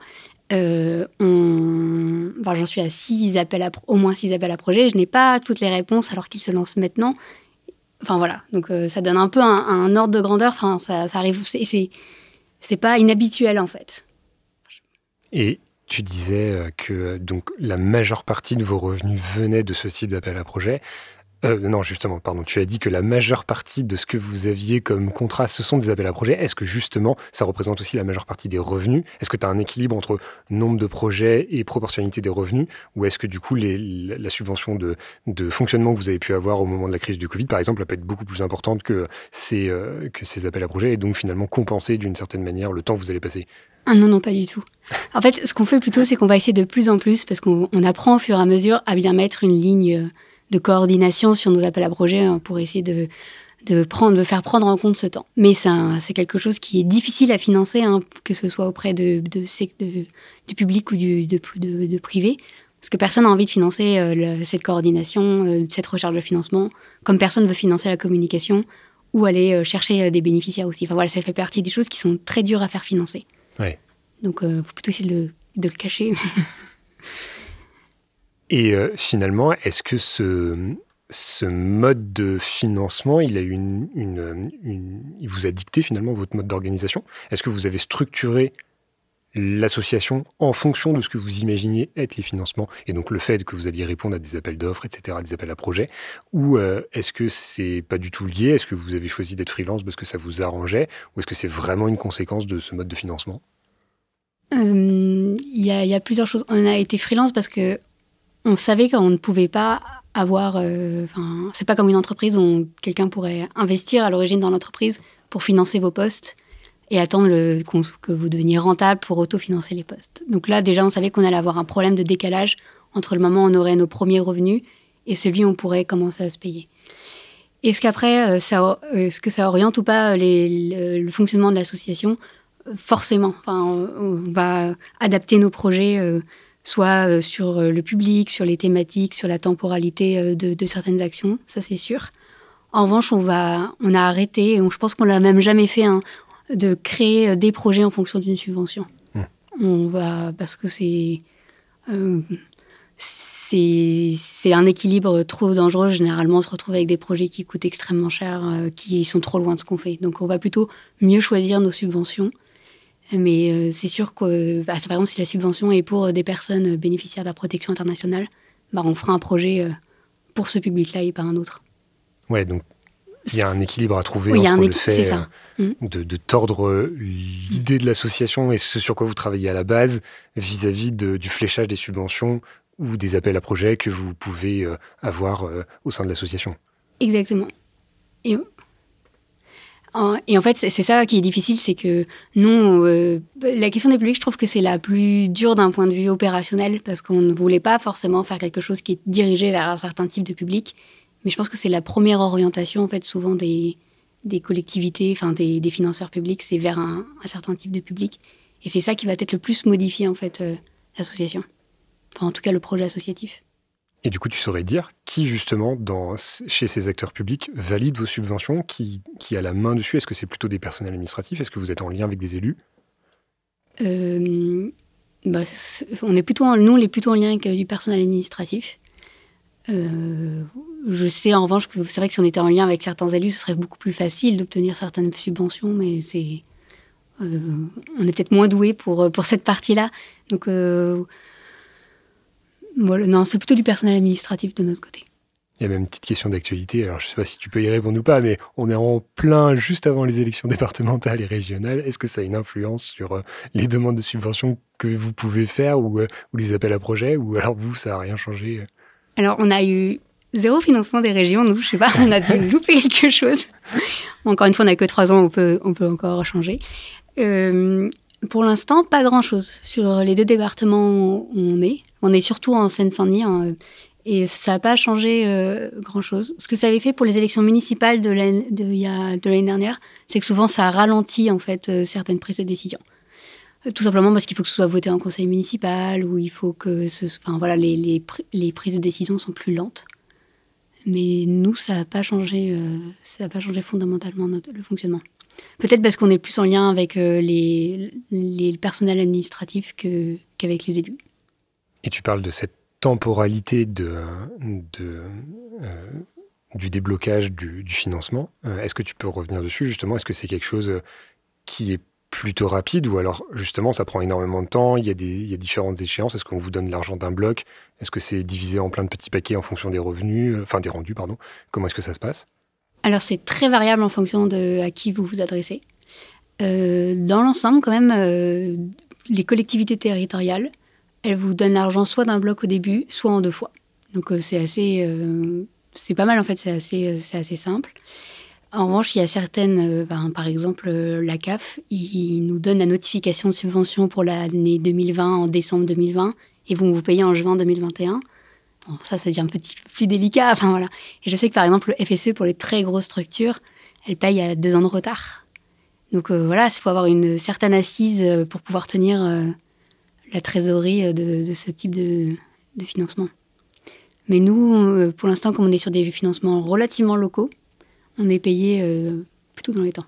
Euh, j'en suis à six appels au moins 6 appels à projet. Je n'ai pas toutes les réponses alors qu'ils se lancent maintenant. Enfin voilà, donc ça donne un peu un, ordre de grandeur. Enfin, ça, ça arrive, c'est, c'est pas inhabituel en fait. Et tu disais que donc la majeure partie de vos revenus venait de ce type d'appel à projet. Euh, non, justement, pardon. Tu as dit que la majeure partie de ce que vous aviez comme contrat, ce sont des appels à projets. Est-ce que justement, ça représente aussi la majeure partie des revenus? Est-ce que tu as un équilibre entre nombre de projets et proportionnalité des revenus? Ou est-ce que du coup, la subvention de, fonctionnement que vous avez pu avoir au moment de la crise du Covid, par exemple, elle peut être beaucoup plus importante que ces, euh, appels à projets et donc finalement compenser d'une certaine manière le temps que vous allez passer? Ah non, non, pas du tout. En fait, ce qu'on fait plutôt, c'est qu'on va essayer de plus en plus, parce qu'on apprend au fur et à mesure à bien mettre une ligne euh, de coordination sur nos appels à projets hein, pour essayer de, de, prendre, de faire prendre en compte ce temps. Mais c'est quelque chose qui est difficile à financer, hein, que ce soit auprès de, de, du public ou du, de, privé. Parce que personne n'a envie de financer euh, cette coordination, euh, cette recherche de financement, comme personne veut financer la communication ou aller euh, chercher des bénéficiaires aussi. Enfin voilà, ça fait partie des choses qui sont très dures à faire financer. Donc il faut plutôt essayer de, de le cacher. Et euh, finalement, est-ce que ce, mode de financement, il, vous a dicté finalement votre mode d'organisation? Est-ce que vous avez structuré l'association en fonction de ce que vous imaginiez être les financements? Et donc le fait que vous alliez répondre à des appels d'offres, etc., des appels à projets? Ou euh, est-ce que c'est pas du tout lié? Est-ce que vous avez choisi d'être freelance parce que ça vous arrangeait? Ou est-ce que c'est vraiment une conséquence de ce mode de financement? Euh, Il y, a plusieurs choses. On a été freelance parce que on savait qu'on ne pouvait pas avoir. Euh, c'est pas comme une entreprise où quelqu'un pourrait investir à l'origine dans l'entreprise pour financer vos postes et attendre que vous deveniez rentable pour autofinancer les postes. Donc là, déjà, on savait qu'on allait avoir un problème de décalage entre le moment où on aurait nos premiers revenus et celui où on pourrait commencer à se payer. Est-ce qu'après, euh, euh, est-ce que ça oriente ou pas le, fonctionnement de l'association? Forcément. On, va adapter nos projets soit euh, sur euh, le public, sur les thématiques, sur la temporalité euh, de, certaines actions, ça c'est sûr. En revanche, on, va, on a arrêté, et je pense qu'on l'a même jamais fait, hein, de créer des projets en fonction d'une subvention. Mmh. On va, parce que c'est c'est un équilibre trop dangereux. Généralement, on se retrouve avec des projets qui coûtent extrêmement cher, qui sont trop loin de ce qu'on fait. Donc, on va plutôt mieux choisir nos subventions mais euh, c'est sûr que, bah, par exemple, si la subvention est pour des personnes bénéficiaires de la protection internationale, bah, on fera un projet euh, pour ce public-là et pas un autre. Ouais, donc il y a un équilibre à trouver entre le fait euh, mm. de, tordre l'idée de l'association et ce sur quoi vous travaillez à la base vis-à-vis du fléchage des subventions ou des appels à projets que vous pouvez avoir au sein de l'association. Exactement. Et et en fait, c'est ça qui est difficile, c'est que nous, euh, la question des publics, je trouve que c'est la plus dure d'un point de vue opérationnel, parce qu'on ne voulait pas forcément faire quelque chose qui est dirigé vers un certain type de public. Mais je pense que c'est la première orientation, en fait, souvent des, des collectivités, enfin des, des financeurs publics, c'est vers un, certain type de public. Et c'est ça qui va être le plus modifié, en fait, euh, l'association. Enfin, en tout cas, le projet associatif. Et du coup, tu saurais dire qui, justement, chez ces acteurs publics, valide vos subventions Qui, a la main dessus? Est-ce que c'est plutôt des personnels administratifs? Est-ce que vous êtes en lien avec des élus? Euh, bah, on est plutôt Nous, on est plutôt en lien avec euh, du personnel administratif. Euh, je sais en revanche que c'est vrai que si on était en lien avec certains élus, ce serait beaucoup plus facile d'obtenir certaines subventions, mais on est peut-être moins doué pour, pour cette partie-là. Donc, voilà, non, c'est plutôt du personnel administratif de notre côté. Il y a même une petite question d'actualité. Alors, je ne sais pas si tu peux y répondre ou pas, mais on est en plein juste avant les élections départementales et régionales. Est-ce que ça a une influence sur les demandes de subventions que vous pouvez faire ou, ou les appels à projets Ou alors, vous, ça n'a rien changé Alors, on a eu zéro financement des régions. Nous, je sais pas, on a dû louper quelque chose. Encore une fois, on n'a que trois ans, on peut, on peut encore changer. Euh, pour l'instant, pas grand-chose. Sur les deux départements où on est, on est surtout en Seine-Saint-Denis, hein, et ça n'a pas changé euh, grand-chose. Ce que ça avait fait pour les élections municipales de l'année dernière, c'est que souvent ça ralentit en fait euh, certaines prises de décision. Tout simplement parce qu'il faut que ce soit voté en conseil municipal ou il faut que enfin voilà les, prises de décision sont plus lentes. Mais nous, ça n'a pas changé, euh, pas changé fondamentalement notre, le fonctionnement. Peut-être parce qu'on est plus en lien avec euh, les, les personnels administratifs qu'avec les élus. Et tu parles de cette temporalité euh, du déblocage du, financement. Est-ce que tu peux revenir dessus justement? Est-ce que c'est quelque chose qui est plutôt rapide ou alors justement ça prend énormément de temps, il y a, des, il y a différentes échéances, est-ce qu'on vous donne l'argent d'un bloc? Est-ce que c'est divisé en plein de petits paquets en fonction des revenus, euh, enfin des rendus, pardon? Comment est-ce que ça se passe? Alors c'est très variable en fonction de à qui vous vous adressez. Euh, dans l'ensemble quand même, euh, les collectivités territoriales, elles vous donnent l'argent soit d'un bloc au début, soit en deux fois. Donc c'est assez... c'est pas mal en fait, c'est assez, assez simple. En revanche, il y a certaines, euh, ben, par exemple euh, la CAF, il, nous donne la notification de subvention pour l'année 2020 en décembre 2020 et vont vous payer en juin 2021. Ça, ça devient un petit peu plus délicat. Enfin, voilà. Et je sais que par exemple, le FSE, pour les très grosses structures, elle paye à deux ans de retard. Donc euh, voilà, il faut avoir une certaine assise pour pouvoir tenir la trésorerie de, ce type de, financement. Mais nous, pour l'instant, comme on est sur des financements relativement locaux, on est payé euh, plutôt dans les temps.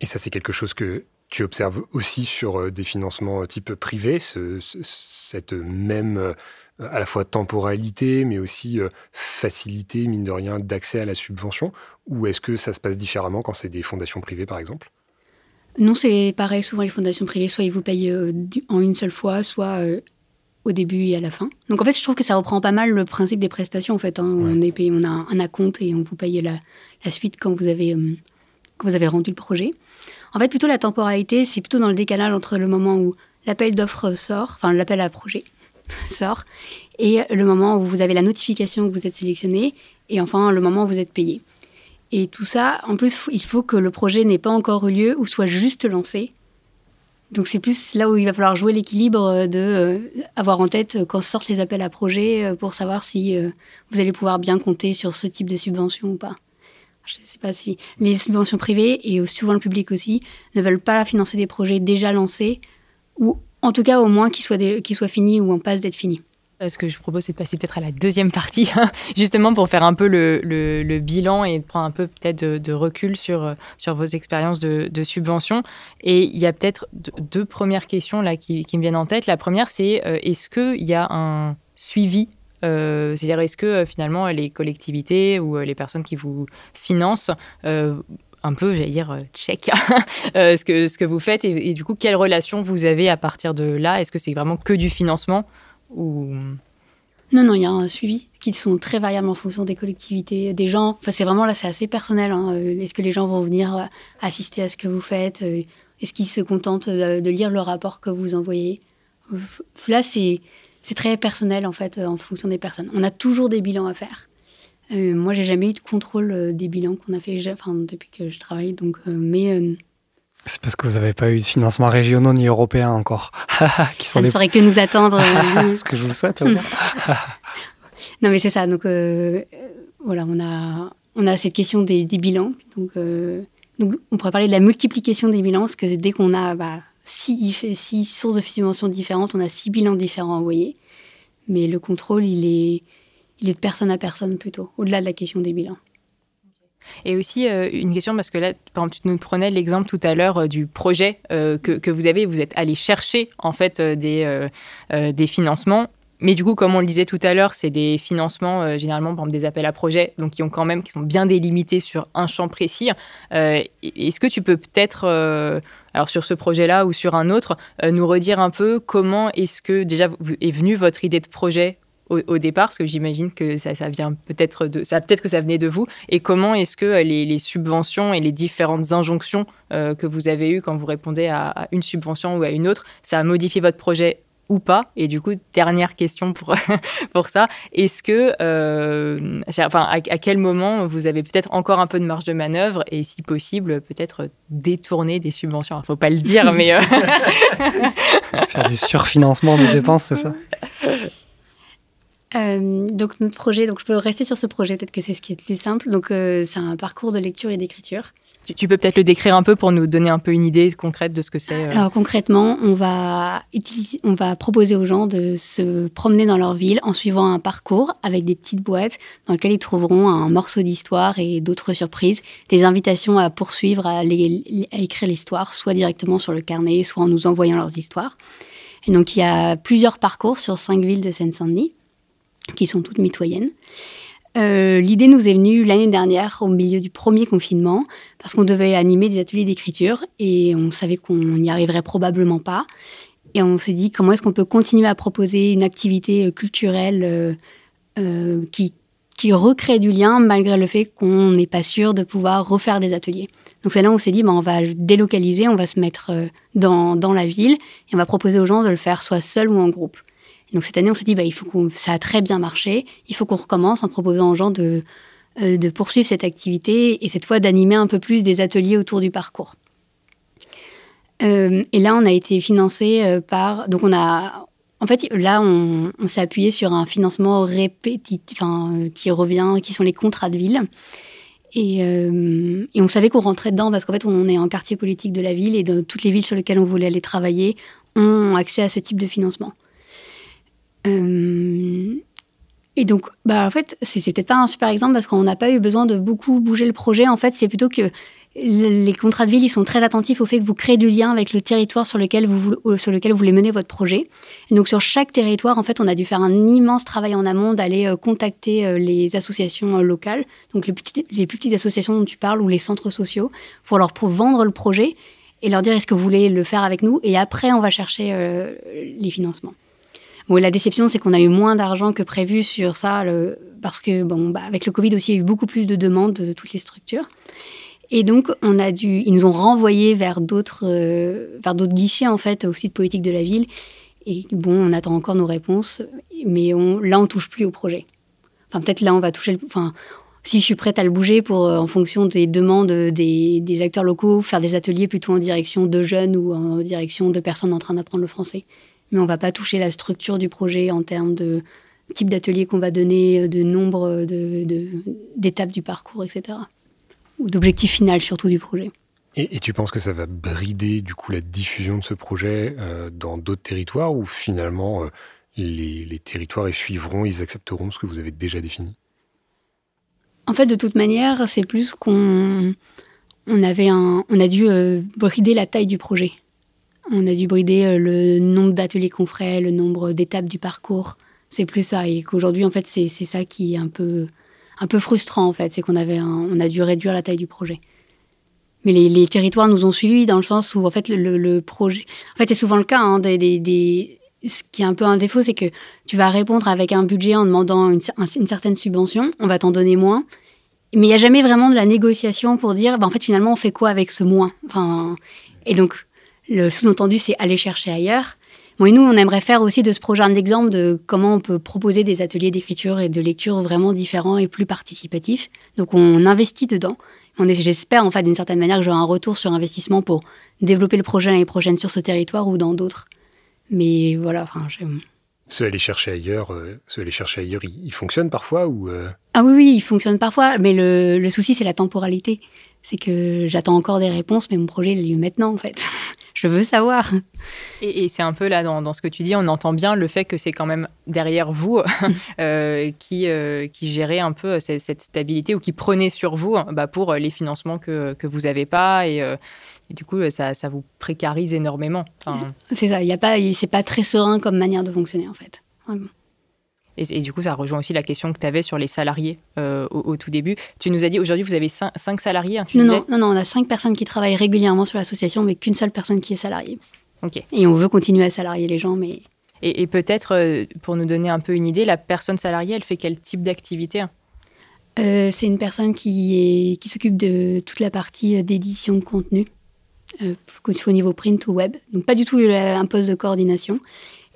Et ça, c'est quelque chose que tu observes aussi sur euh, des financements euh, type privé, cette même à la fois temporalité, mais aussi facilité, mine de rien, d'accès à la subvention? Ou est-ce que ça se passe différemment quand c'est des fondations privées, par exemple? Non, c'est pareil. Souvent, les fondations privées, soit ils vous payent en une seule fois, soit au début et à la fin. Donc en fait, je trouve que ça reprend pas mal le principe des prestations. En fait, hein. on est payé, on a un acompte et on vous paye la, la suite quand vous avez euh, quand vous avez rendu le projet. En fait, plutôt la temporalité, c'est plutôt dans le décalage entre le moment où l'appel d'offres sort, enfin l'appel à projet sort, et le moment où vous avez la notification que vous êtes sélectionné, et enfin le moment où vous êtes payé. Et tout ça, en plus, il faut que le projet n'ait pas encore eu lieu ou soit juste lancé donc c'est plus là où il va falloir jouer l'équilibre euh, de euh, avoir en tête euh, quand sortent les appels à projets pour savoir si vous allez pouvoir bien compter sur ce type de subvention ou pas. Je ne sais pas si les subventions privées et souvent le public aussi ne veulent pas financer des projets déjà lancés ou en tout cas au moins qu'ils soient finis ou en passe d'être finis. Euh, ce que je propose, c'est de passer peut-être à la deuxième partie, justement pour faire un peu le, bilan et de prendre un peu peut-être de, recul sur, euh, sur vos expériences de, subvention. Et il y a peut-être deux premières questions là qui, me viennent en tête. La première, c'est euh, est-ce qu'il y a un suivi C'est-à-dire, est-ce que finalement les collectivités ou les personnes qui vous financent un peu, j'allais dire, check ce, que, ce que vous faites et, du coup, quelle relation vous avez à partir de là? Est-ce que c'est vraiment que du financement ou... Non, non, il y a un suivi qui sont très variables en fonction des collectivités, des gens. Enfin, c'est vraiment là, c'est assez personnel. Hein. Euh, est-ce que les gens vont venir euh, assister à ce que vous faites? Euh, Est-ce qu'ils se contentent de lire le rapport que vous envoyez? Là, c'est très personnel en fait, en fonction des personnes. On a toujours des bilans à faire. Moi, j'ai jamais eu de contrôle des bilans qu'on a fait, enfin, depuis que je travaille. Donc, mais c'est parce que vous n'avez pas eu de financement régionaux ni européen encore. qui Ça ne saurait que nous attendre. Ce que je vous souhaite. non, mais c'est ça. Donc, euh, voilà, on a, on a cette question des, bilans. Donc, euh, donc, on pourrait parler de la multiplication des bilans, parce que dès qu'on a bah, six, six, sources de subventions différentes, on a six bilans différents envoyés. Mais le contrôle, il est, il est de personne à personne plutôt, au-delà de la question des bilans. Et aussi, euh, une question, parce que là, par exemple, tu nous prenais l'exemple tout à l'heure euh, du projet euh, que, que, vous avez. Vous êtes allé chercher, en fait, des, des financements. Mais du coup, comme on le disait tout à l'heure, c'est des financements généralement, par exemple, des appels à projets, donc qui ont quand même, qui sont bien délimités sur un champ précis. Est-ce que tu peux peut-être alors sur ce projet-là ou sur un autre, nous redire un peu comment est-ce que déjà est venue votre idée de projet au, départ, parce que j'imagine que ça, vient peut-être de, ça peut-être que ça venait de vous, et comment est-ce que les, subventions et les différentes injonctions euh, que vous avez eues quand vous répondez à, une subvention ou à une autre, ça a modifié votre projet ou pas? Et du coup, dernière question pour, pour ça, est-ce que, euh, enfin, à, quel moment vous avez peut-être encore un peu de marge de manœuvre et si possible, peut-être détourner des subventions? Il ne faut pas le dire, mais... Euh, Faire du surfinancement des dépenses, c'est ça? Euh, donc notre projet, donc je peux rester sur ce projet, peut-être que c'est ce qui est le plus simple. Donc euh, c'est un parcours de lecture et d'écriture. Tu, peux peut-être le décrire un peu pour nous donner un peu une idée concrète de ce que c'est. Euh. Alors concrètement, on va utiliser, on va proposer aux gens de se promener dans leur ville en suivant un parcours avec des petites boîtes dans lesquelles ils trouveront un morceau d'histoire et d'autres surprises, des invitations à poursuivre, à, à écrire l'histoire, soit directement sur le carnet, soit en nous envoyant leurs histoires. Et donc il y a plusieurs parcours sur cinq villes de Seine-Saint-Denis qui sont toutes mitoyennes. Euh, l'idée nous est venue l'année dernière, au milieu du premier confinement, parce qu'on devait animer des ateliers d'écriture et on savait qu'on n'y arriverait probablement pas. Et on s'est dit comment est-ce qu'on peut continuer à proposer une activité euh, culturelle euh, qui, qui recrée du lien malgré le fait qu'on n'est pas sûr de pouvoir refaire des ateliers. Donc c'est là où on s'est dit, ben, on va délocaliser, on va se mettre dans, dans la ville et on va proposer aux gens de le faire soit seul ou en groupe. Donc cette année, on s'est dit, bah, ça a très bien marché, il faut qu'on recommence en proposant aux gens de, euh, de poursuivre cette activité et cette fois d'animer un peu plus des ateliers autour du parcours. Euh, et là, on a été financé euh, par. Donc, on a. En fait, là, on, s'est appuyé sur un financement répétitif, qui revient, qui sont les contrats de ville. Et, on savait qu'on rentrait dedans parce qu'en fait, on est en quartier politique de la ville et de toutes les villes sur lesquelles on voulait aller travailler ont accès à ce type de financement. Euh, et donc, bah, en fait, c'est peut-être pas un super exemple parce qu'on n'a pas eu besoin de beaucoup bouger le projet. En fait, c'est plutôt que les contrats de ville, ils sont très attentifs au fait que vous créez du lien avec le territoire sur lequel vous, sur lequel vous voulez mener votre projet. Et donc, sur chaque territoire, en fait, on a dû faire un immense travail en amont d'aller euh, contacter euh, les associations locales, donc les, plus petites associations dont tu parles ou les centres sociaux, pour leur vendre le projet et leur dire est-ce que vous voulez le faire avec nous? Et après, on va chercher les financements. La déception, c'est qu'on a eu moins d'argent que prévu sur ça, parce que, bon, bah, avec le Covid aussi, il y a eu beaucoup plus de demandes de toutes les structures. Et donc, on a dû, ils nous ont renvoyés vers d'autres, euh, vers d'autres guichets, en fait, au site politique de la ville. Et bon, on attend encore nos réponses, mais on, là, on touche plus au projet. Enfin, peut-être là, on va toucher. enfin, si je suis prête à le bouger pour, euh, en fonction des demandes des, des, acteurs locaux, faire des ateliers plutôt en direction de jeunes ou en direction de personnes en train d'apprendre le français mais on va pas toucher la structure du projet en termes de type d'atelier qu'on va donner, de nombre d'étapes du parcours, etc. Ou d'objectif final surtout du projet. Et, tu penses que ça va brider du coup la diffusion de ce projet euh, dans d'autres territoires ou finalement euh, les, territoires y suivront, ils accepteront ce que vous avez déjà défini? En fait, de toute manière, c'est plus qu'on on avait un, on a dû euh, brider la taille du projet. On a dû brider euh, le nombre d'ateliers qu'on ferait, le nombre d'étapes du parcours. C'est plus ça. Et qu'aujourd'hui, en fait, c'est ça qui est un peu, un peu frustrant, en fait. C'est qu'on avait on a dû réduire la taille du projet. Mais les, territoires nous ont suivis dans le sens où, en fait, le, projet. En fait, c'est souvent le cas. Hein, des, Ce qui est un peu un défaut, c'est que tu vas répondre avec un budget en demandant une, certaine subvention. On va t'en donner moins. Mais il n'y a jamais vraiment de la négociation pour dire, bah, en fait, finalement, on fait quoi avec ce moins? Enfin, Et donc, le sous-entendu, c'est aller chercher ailleurs. Bon, et nous, on aimerait faire aussi de ce projet un exemple de comment on peut proposer des ateliers d'écriture et de lecture vraiment différents et plus participatifs. Donc, on investit dedans. J'espère, en fait, d'une certaine manière, que j'aurai un retour sur investissement pour développer le projet l'année prochaine sur ce territoire ou dans d'autres. Mais voilà, enfin, Ceux aller chercher ailleurs, euh, aller chercher ailleurs, ils, fonctionnent parfois ou euh? Ah oui, oui, ils fonctionnent parfois, mais le, le souci, c'est la temporalité. C'est que j'attends encore des réponses, mais mon projet, il a lieu maintenant, en fait. je veux savoir. Et, c'est un peu là, dans, ce que tu dis, on entend bien le fait que c'est quand même derrière vous euh, qui, euh, qui gérez un peu cette, stabilité ou qui prenez sur vous bah, pour les financements que, que vous n'avez pas. Et, euh, du coup, ça, ça, vous précarise énormément. C'est ça, il y a pas, c'est pas très serein comme manière de fonctionner en fait. Et, du coup, ça rejoint aussi la question que tu avais sur les salariés au, tout début. Tu nous as dit aujourd'hui, vous avez cinq, salariés. Hein, non, non, non, on a cinq personnes qui travaillent régulièrement sur l'association, mais qu'une seule personne qui est salariée. Ok. Et on veut continuer à salarier les gens, mais. Et, peut-être, pour nous donner un peu une idée, la personne salariée, elle fait quel type d'activité hein? Euh, c'est une personne qui, qui s'occupe de toute la partie euh, d'édition de contenu, euh, que ce soit au niveau print ou web. Donc pas du tout un poste de coordination.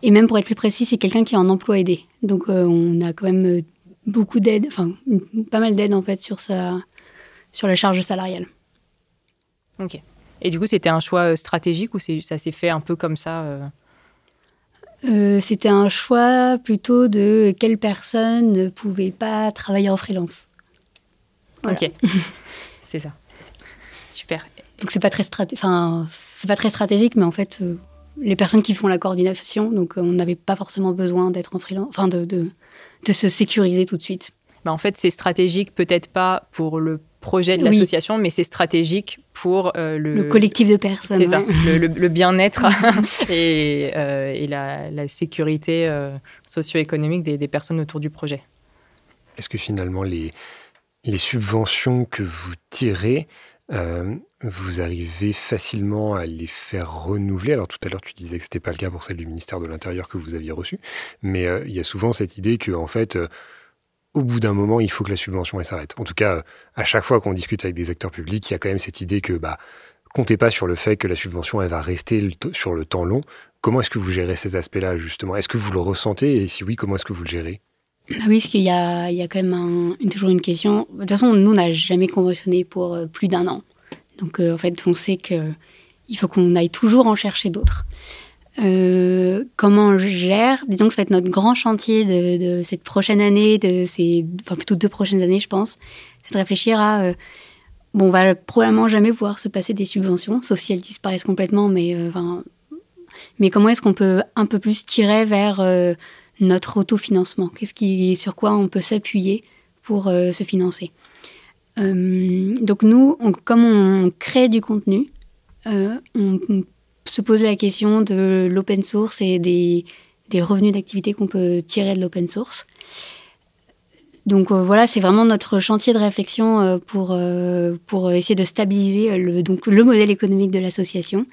Et même pour être plus précis, c'est quelqu'un qui est en emploi aidé. Donc on a quand même beaucoup d'aide, enfin pas mal d'aide en fait sur, sa, sur la charge salariale. Ok. Et du coup, c'était un choix stratégique ou ça s'est fait un peu comme ça C'était un choix plutôt de quelle personne ne pouvait pas travailler en freelance. Ok, c'est ça. Super. Donc c'est pas très enfin c'est pas très stratégique, mais en fait euh, les personnes qui font la coordination, donc euh, on n'avait pas forcément besoin d'être en freelance, enfin de, de, de, se sécuriser tout de suite. Bah en fait c'est stratégique peut-être pas pour le projet de l'association, mais c'est stratégique pour euh, le... le... collectif de personnes. C'est ça, le, bien-être et, et la, la, sécurité socio-économique des, des personnes autour du projet. Est-ce que finalement les les subventions que vous tirez, euh, vous arrivez facilement à les faire renouveler. Alors tout à l'heure, tu disais que ce n'était pas le cas pour celle du ministère de l'Intérieur que vous aviez reçue, mais euh, il y a souvent cette idée que, en fait, euh, au bout d'un moment, il faut que la subvention s'arrête. En tout cas, à chaque fois qu'on discute avec des acteurs publics, il y a quand même cette idée que, bah, comptez pas sur le fait que la subvention elle va rester sur le temps long. Comment est-ce que vous gérez cet aspect-là justement? Est-ce que vous le ressentez? Et si oui, comment est-ce que vous le gérez? Ah oui, parce qu'il y y a quand même toujours une question. De toute façon, nous, on n'a jamais conventionné pour euh, plus d'un an. Donc, euh, en fait, on sait qu'il faut qu'on aille toujours en chercher d'autres. Euh, comment on gère? Disons que ça va être notre grand chantier de, cette prochaine année, de ces, enfin plutôt deux prochaines années, je pense. C'est de réfléchir à. bon, on va probablement jamais pouvoir se passer des subventions, sauf si elles disparaissent complètement, mais, mais comment est-ce qu'on peut un peu plus tirer vers notre autofinancement? Qu'est-ce qui, sur quoi on peut s'appuyer pour euh, se financer? Euh, Donc nous, comme on crée du contenu, euh, on, se pose la question de l'open source et des, revenus d'activité qu'on peut tirer de l'open source. Donc voilà, c'est vraiment notre chantier de réflexion pour, pour essayer de stabiliser le, donc, le modèle économique de l'association,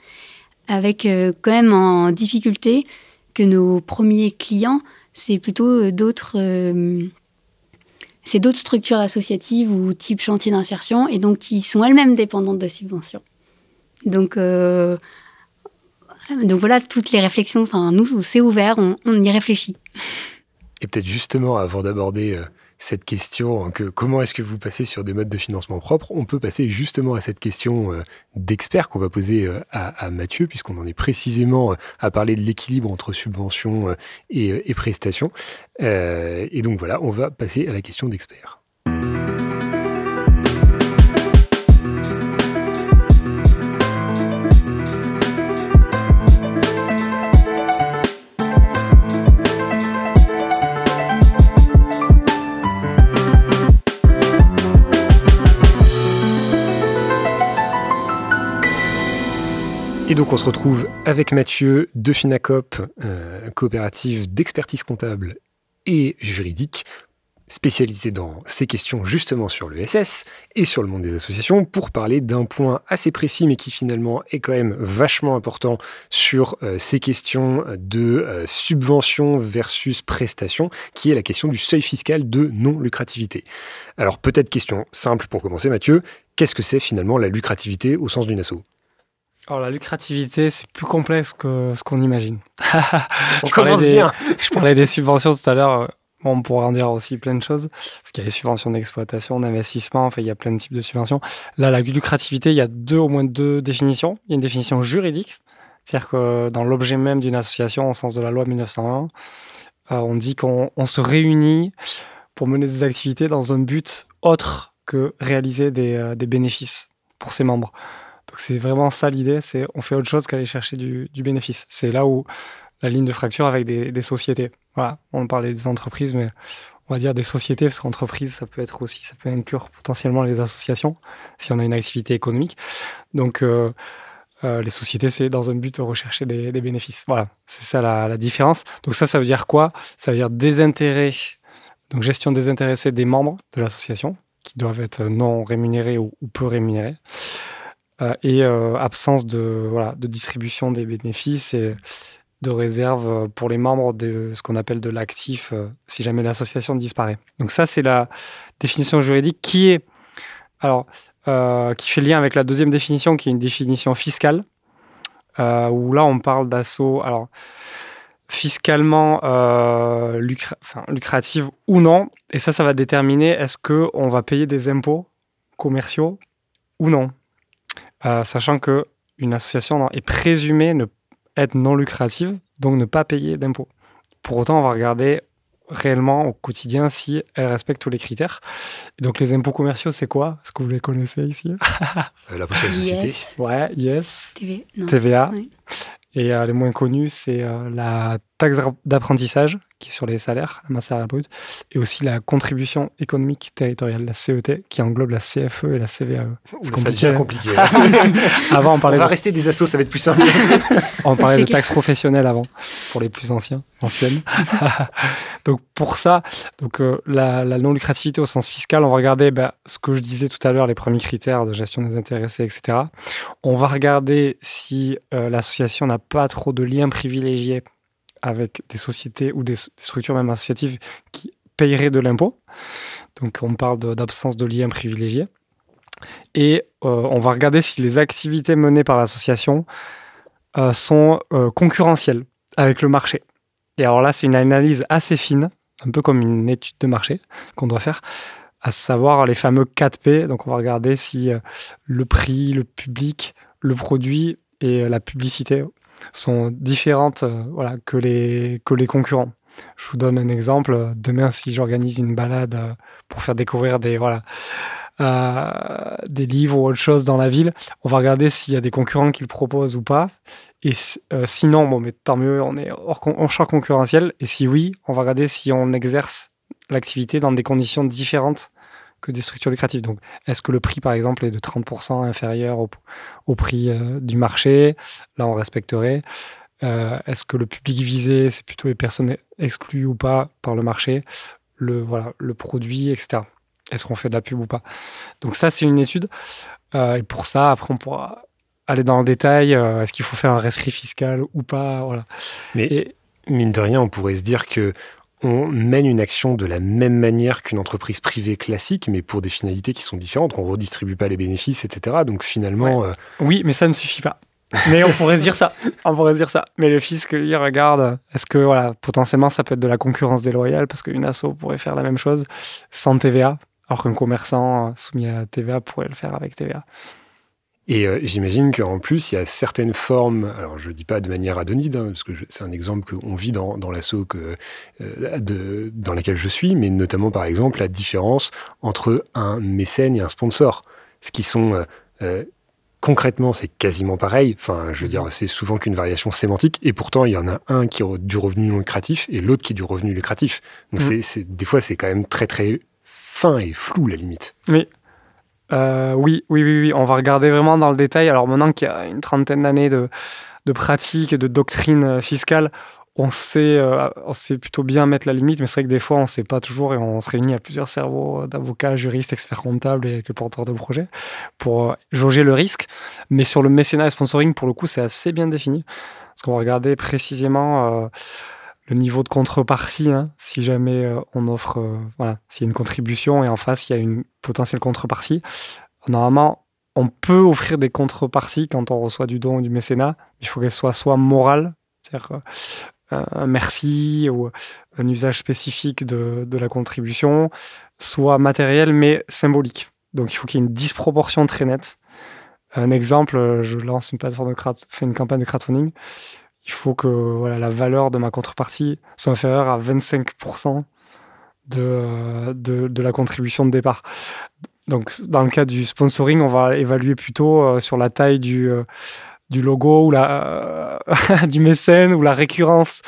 avec quand même en difficulté que nos premiers clients, c'est plutôt euh, d'autres euh, c'est d'autres structures associatives ou type chantier d'insertion et donc qui sont elles-mêmes dépendantes de subventions. Donc, euh, voilà, toutes les réflexions, enfin nous, c'est ouvert, on, on, y réfléchit. Et peut-être justement, avant d'aborder cette question, que comment est-ce que vous passez sur des modes de financement propres, on peut passer justement à cette question euh, d'expert qu'on va poser euh, à, Mathieu, puisqu'on en est précisément euh, à parler de l'équilibre entre subventions et, et prestations. et donc voilà, on va passer à la question d'expert. Et donc on se retrouve avec Mathieu de Finacop, euh, coopérative d'expertise comptable et juridique, spécialisée dans ces questions justement sur l'ESS et sur le monde des associations, pour parler d'un point assez précis mais qui finalement est quand même vachement important sur euh, ces questions de euh, subvention versus prestation, qui est la question du seuil fiscal de non-lucrativité. Alors peut-être question simple pour commencer Mathieu, qu'est-ce que c'est finalement la lucrativité au sens d'une asso? Alors la lucrativité, c'est plus complexe que ce qu'on imagine. On commence bien. je parlais des subventions tout à l'heure. on pourrait en dire aussi plein de choses. Parce qu'il y a les subventions d'exploitation, d'investissement, enfin, il y a plein de types de subventions. Là, la lucrativité, il y a deux, au moins deux définitions. Il y a une définition juridique. C'est-à-dire que dans l'objet même d'une association, au sens de la loi 1901, euh, on dit qu'on se réunit pour mener des activités dans un but autre que réaliser des, euh, des bénéfices pour ses membres. Donc c'est vraiment ça l'idée, c'est on fait autre chose qu'aller chercher du, bénéfice. C'est là où la ligne de fracture avec des, sociétés. Voilà, on parlait des entreprises, mais on va dire des sociétés, parce qu'entreprise, ça peut être aussi, ça peut inclure potentiellement les associations, si on a une activité économique. Donc, euh, les sociétés, c'est dans un but de rechercher des, bénéfices. Voilà, c'est ça la, différence. Donc ça, ça veut dire quoi? Ça veut dire désintérêt, donc gestion désintéressée des membres de l'association, qui doivent être non rémunérés ou, peu rémunérés, et absence de, distribution des bénéfices et de réserve pour les membres de ce qu'on appelle de l'actif si jamais l'association disparaît. Donc ça, c'est la définition juridique qui est alors euh, qui fait lien avec la deuxième définition, qui est une définition fiscale, euh, où là on parle d'assaut, alors fiscalement euh, lucrative ou non, et ça, ça va déterminer est-ce que on va payer des impôts commerciaux ou non, sachant que une association est présumée ne être non lucrative, donc ne pas payer d'impôts. Pour autant, on va regarder réellement au quotidien si elle respecte tous les critères. donc les impôts commerciaux, c'est quoi? Est-ce que vous les connaissez ici? Euh, La de société. Ouais, yes. TVA. Et euh, les moins connus, c'est euh, la taxe d'apprentissage qui est sur les salaires, la masse salariale brute, et aussi la contribution économique territoriale, la CET, qui englobe la CFE et la CVAE. C'est compliqué. compliqué avant, on parlait. On va rester des assos, ça va être plus simple. on parlait de taxes professionnelles avant, pour les plus anciens, anciennes. donc pour ça, donc euh, la, non lucrativité au sens fiscal, on va regarder ben, ce que je disais tout à l'heure, les premiers critères de gestion des intéressés, etc. On va regarder si euh, l'association n'a pas trop de liens privilégiés avec des sociétés ou des, structures même associatives qui paieraient de l'impôt. Donc on parle d'absence de, liens privilégiés. Et euh, on va regarder si les activités menées par l'association euh, sont euh, concurrentielles avec le marché. Et alors là, c'est une analyse assez fine, un peu comme une étude de marché qu'on doit faire, à savoir les fameux 4P. Donc on va regarder si le prix, le public, le produit et la publicité sont différentes euh, voilà, que, les, que les concurrents. Je vous donne un exemple. Demain, si j'organise une balade euh, pour faire découvrir des, voilà, euh, des livres ou autre chose dans la ville, on va regarder s'il y a des concurrents qui le proposent ou pas. Et sinon, bon, mais tant mieux, on est hors, champ concurrentiel. Et si oui, on va regarder si on exerce l'activité dans des conditions différentes que des structures lucratives. Donc, est-ce que le prix, par exemple, est de 30% inférieur au, prix euh, du marché? Là, on respecterait. Euh, est-ce que le public visé, c'est plutôt les personnes exclues ou pas par le marché? Le, voilà, le produit, etc. Est-ce qu'on fait de la pub ou pas? Donc ça, c'est une étude. Euh, et pour ça, après, on pourra aller dans le détail. Est-ce qu'il faut faire un rescrit fiscal ou pas? Voilà. Mais mine de rien, on pourrait se dire que on mène une action de la même manière qu'une entreprise privée classique, mais pour des finalités qui sont différentes, qu'on ne redistribue pas les bénéfices, etc. Donc finalement... Euh, oui, mais ça ne suffit pas. Mais on pourrait se dire ça. On pourrait dire ça. Mais le fisc, il regarde, est-ce que voilà, potentiellement ça peut être de la concurrence déloyale parce qu'une asso pourrait faire la même chose sans TVA, alors qu'un commerçant soumis à TVA pourrait le faire avec TVA. Et euh, j'imagine qu'en plus, il y a certaines formes, alors je ne dis pas de manière adonide, hein, parce que c'est un exemple qu'on vit dans, dans l'assaut euh, dans laquelle je suis, mais notamment par exemple la différence entre un mécène et un sponsor. Ce qui sont euh, concrètement, c'est quasiment pareil. Enfin, je veux dire, c'est souvent qu'une variation sémantique, et pourtant, il y en a un qui a du revenu non lucratif et l'autre qui a du revenu lucratif. Donc, mmh. c'est, des fois, c'est quand même très, très fin et flou, la limite. Oui, euh, oui, oui, oui, on va regarder vraiment dans le détail. Alors maintenant qu'il y a une trentaine d'années de, de pratique et de doctrine euh, fiscale, on sait, euh, on sait plutôt bien mettre la limite, mais c'est vrai que des fois, on ne sait pas toujours et on se réunit à plusieurs cerveaux d'avocats, juristes, experts comptables et avec le porteur de projet pour jauger le risque. Mais sur le mécénat et sponsoring, pour le coup, c'est assez bien défini. Parce qu'on va regarder précisément le niveau de contrepartie, hein, si jamais euh, on offre, euh, voilà, s'il y a une contribution et en face il y a une potentielle contrepartie, normalement on peut offrir des contreparties quand on reçoit du don ou du mécénat. Il faut qu'elle soit soit morale, c'est-à-dire euh, un merci ou un usage spécifique de, la contribution, soit matériel mais symbolique. Donc il faut qu'il y ait une disproportion très nette. Un exemple, je lance une plateforme de fais une campagne de crowdfunding il faut que voilà, la valeur de ma contrepartie soit inférieure à 25% de, de, de, la contribution de départ. Donc, dans le cas du sponsoring, on va évaluer plutôt euh, sur la taille du, euh, du logo ou la, euh, du mécène ou la récurrence,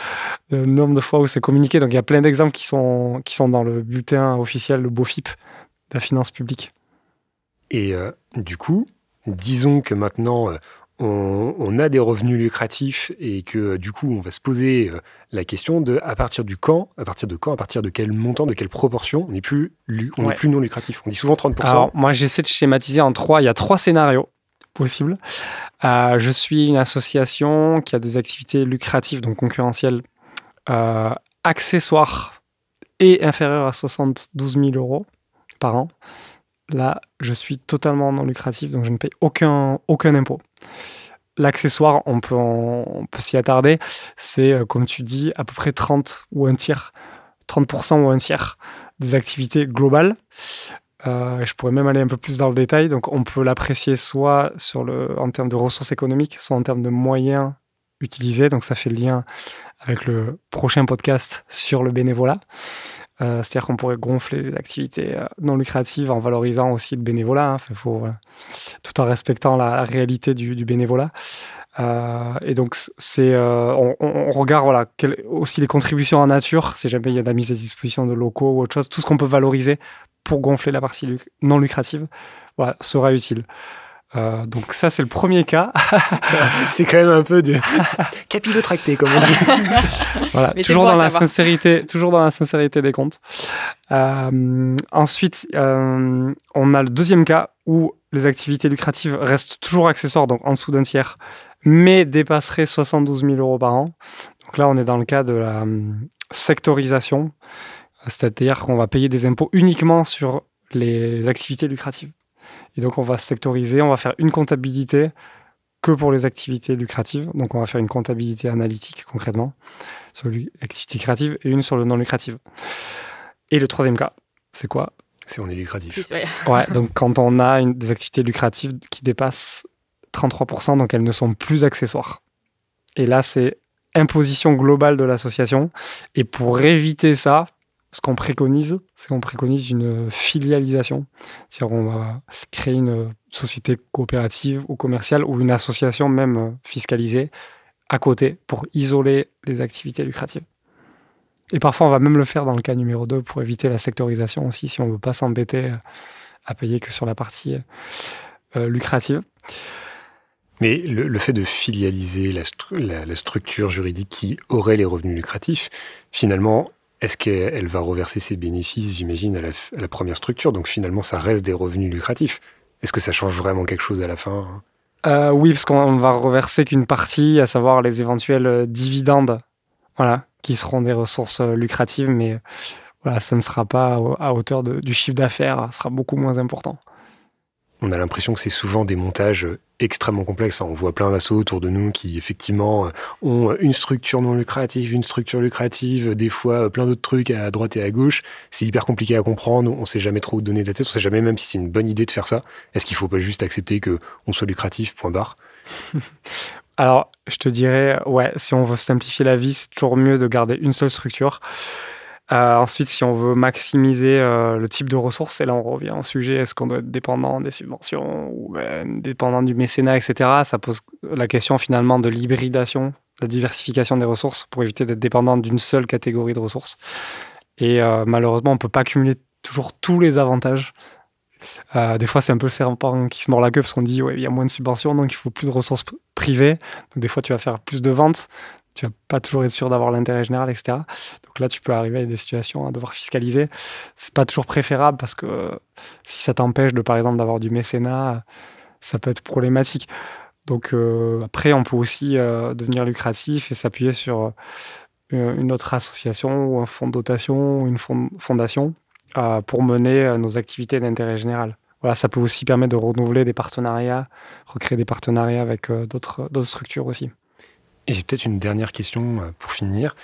le nombre de fois où c'est communiqué. Donc, il y a plein d'exemples qui sont, qui sont dans le bulletin officiel, le BOFIP, de la finance publique. Et du coup, disons que maintenant, on, a des revenus lucratifs et que du coup on va se poser euh, la question de à partir du quand, à partir de quand, à partir de quel montant, de quelle proportion on n'est plus, on plus non lucratif. On dit souvent 30%. Alors moi j'essaie de schématiser en trois, il y a trois scénarios possibles. Euh, je suis une association qui a des activités lucratives, donc concurrentielles, euh, accessoires et inférieures à 72 000 euros par an. Là, je suis totalement non lucratif, donc je ne paye aucun, aucun impôt. L'accessoire, on peut, peut s'y attarder, c'est, euh, comme tu dis, à peu près 30 ou un tiers, 30% ou un tiers des activités globales. Euh, je pourrais même aller un peu plus dans le détail. Donc, on peut l'apprécier soit en termes de ressources économiques, soit en termes de moyens utilisés. Donc, ça fait le lien avec le prochain podcast sur le bénévolat. Euh, c'est-à-dire qu'on pourrait gonfler les activités euh, non lucratives en valorisant aussi le bénévolat, hein. euh, tout en respectant la, réalité du, bénévolat. et donc, on, regarde aussi les contributions en nature, si jamais il y a de la mise à disposition de locaux ou autre chose, tout ce qu'on peut valoriser pour gonfler la partie non lucrative sera utile. Euh, donc ça, c'est le premier cas. c'est quand même un peu de capillotracté, comme on dit. voilà, toujours dans la sincérité, toujours dans la sincérité des comptes. Euh, ensuite, euh, on a le deuxième cas où les activités lucratives restent toujours accessoires, donc en dessous d'un tiers, mais dépasseraient 72 000 euros par an. Donc là, on est dans le cas de la sectorisation, c'est-à-dire qu'on va payer des impôts uniquement sur les activités lucratives. Et donc, on va sectoriser, on va faire une comptabilité que pour les activités lucratives. Donc, on va faire une comptabilité analytique concrètement sur l'activité créative et une sur le non lucratif. Et le troisième cas, c'est quoi? C'est on est lucratif. ouais, donc quand on a une, des activités lucratives qui dépassent 33%, donc elles ne sont plus accessoires. Et là, c'est imposition globale de l'association. Et pour éviter ça, ce qu'on préconise, c'est qu'on préconise une filialisation. C'est-à-dire qu'on va créer une société coopérative ou commerciale ou une association même fiscalisée à côté pour isoler les activités lucratives. Et parfois, on va même le faire dans le cas numéro 2 pour éviter la sectorisation aussi, si on ne veut pas s'embêter à payer que sur la partie euh, lucrative. Mais le, fait de filialiser la, structure juridique qui aurait les revenus lucratifs, finalement, est-ce qu'elle va reverser ses bénéfices, j'imagine, à, la, première structure? Donc finalement, ça reste des revenus lucratifs. Est-ce que ça change vraiment quelque chose à la fin? Hein euh, Oui, parce qu'on va reverser qu'une partie, à savoir les éventuels euh, dividendes, voilà, qui seront des ressources euh, lucratives, mais voilà, ça ne sera pas à hauteur du chiffre d'affaires, ça sera beaucoup moins important on a l'impression que c'est souvent des montages extrêmement complexes. on voit plein d'assauts autour de nous qui, effectivement, ont une structure non lucrative, une structure lucrative, des fois plein d'autres trucs à droite et à gauche. C'est hyper compliqué à comprendre. On ne sait jamais trop où donner de la tête. On ne sait jamais même si c'est une bonne idée de faire ça. Est-ce qu'il ne faut pas juste accepter qu'on soit lucratif, point barre? Alors, je te dirais, ouais, si on veut simplifier la vie, c'est toujours mieux de garder une seule structure. Euh, ensuite, si on veut maximiser euh, le type de ressources, et là on revient au sujet, est-ce qu'on doit être dépendant des subventions ou ben, dépendant du mécénat, etc. Ça pose la question finalement de l'hybridation, la diversification des ressources pour éviter d'être dépendant d'une seule catégorie de ressources. Et euh, malheureusement, on ne peut pas cumuler toujours tous les avantages. des fois, c'est un peu le serpent qui se mord la queue parce qu'on dit ouais, il y a moins de subventions, donc il faut plus de ressources privées. Donc des fois, tu vas faire plus de ventes tu vas pas toujours être sûr d'avoir l'intérêt général, etc. Donc là, tu peux arriver à des situations à devoir fiscaliser. C'est pas toujours préférable parce que si ça t'empêche de, par exemple, d'avoir du mécénat, ça peut être problématique. Donc euh, après, on peut aussi euh, devenir lucratif et s'appuyer sur euh, une autre association ou un fonds de dotation ou une fondation pour mener nos activités d'intérêt général. Voilà, ça peut aussi permettre de renouveler des partenariats, recréer des partenariats avec d'autres structures aussi. Et j'ai peut-être une dernière question euh, pour finir.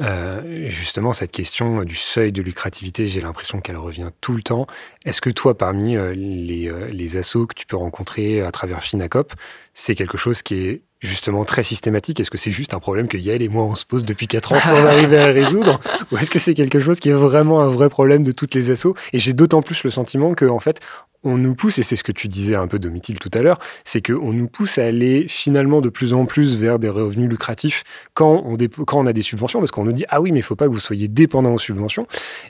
Euh, justement, cette question du seuil de lucrativité, j'ai l'impression qu'elle revient tout le temps. Est-ce que toi, parmi euh, les, les assos que tu peux rencontrer à travers Finacop, c'est quelque chose qui est justement très systématique? Est-ce que c'est juste un problème que Yael et moi on se pose depuis 4 ans sans arriver à résoudre? Ou est-ce que c'est quelque chose qui est vraiment un vrai problème de toutes les assos? Et j'ai d'autant plus le sentiment que en fait, on nous pousse, et c'est ce que tu disais un peu Domitil tout à l'heure, c'est qu'on nous pousse à aller finalement de plus en plus vers des revenus lucratifs quand on, quand on a des subventions, parce qu'on nous dit, ah oui, mais il ne faut pas que vous soyez dépendant aux subventions.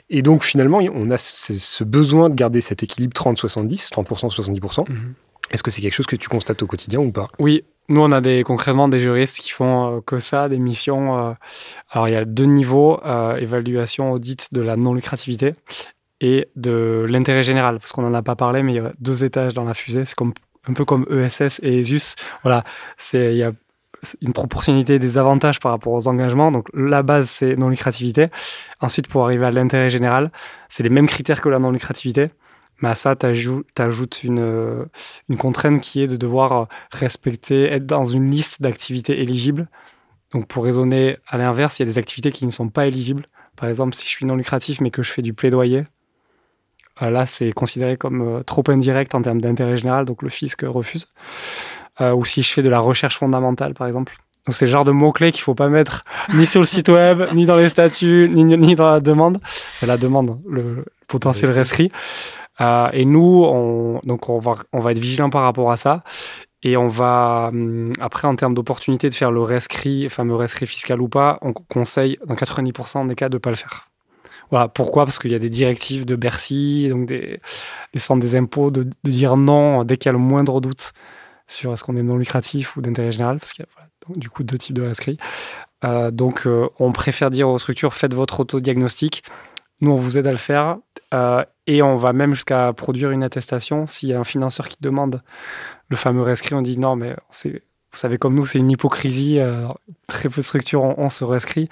Et donc finalement, on a ce besoin de garder cet équilibre 30-70, 30%, 70%. Est-ce que c'est quelque chose que tu constates au quotidien ou pas? Oui, nous, on a des, concrètement des juristes qui font que ça, des missions. alors, il y a deux niveaux évaluation, audit de la non-lucrativité et de l'intérêt général, parce qu'on n'en a pas parlé, mais il y a deux étages dans la fusée. C'est un peu comme ESS et ESUS. Voilà, il y a une proportionnalité des avantages par rapport aux engagements. Donc la base, c'est non-lucrativité. Ensuite, pour arriver à l'intérêt général, c'est les mêmes critères que la non-lucrativité. Mais à ça, tu ajoutes une, contrainte qui est de devoir respecter, être dans une liste d'activités éligibles. Donc pour raisonner à l'inverse, il y a des activités qui ne sont pas éligibles. Par exemple, si je suis non lucratif mais que je fais du plaidoyer, là c'est considéré comme euh, trop indirect en termes d'intérêt général, donc le fisc refuse. Euh, ou si je fais de la recherche fondamentale, par exemple. Donc c'est le genre de mots-clés qu'il faut pas mettre ni sur le site web, ni dans les statuts, ni, ni dans la demande. Enfin, la demande, le potentiel rescrit. Euh, et nous, on, donc on va, on va être vigilant par rapport à ça. Et on va, hum, après, en termes d'opportunité de faire le rescrit, fameux rescrit fiscal ou pas, on conseille dans 90% des cas de ne pas le faire. Pourquoi? Parce qu'il y a des directives de Bercy, donc des, centres des impôts, de, dire non dès qu'il y a le moindre doute sur est-ce qu'on est non lucratif ou d'intérêt général, parce qu'il y a du coup deux types de rescrits. Euh, donc, euh, on préfère dire aux structures faites votre autodiagnostic. Nous, on vous aide à le faire euh, et on va même jusqu'à produire une attestation. S'il y a un financeur qui demande le fameux rescrit, on dit non, mais vous savez, comme nous, c'est une hypocrisie. très peu de structures ont, ce rescrit.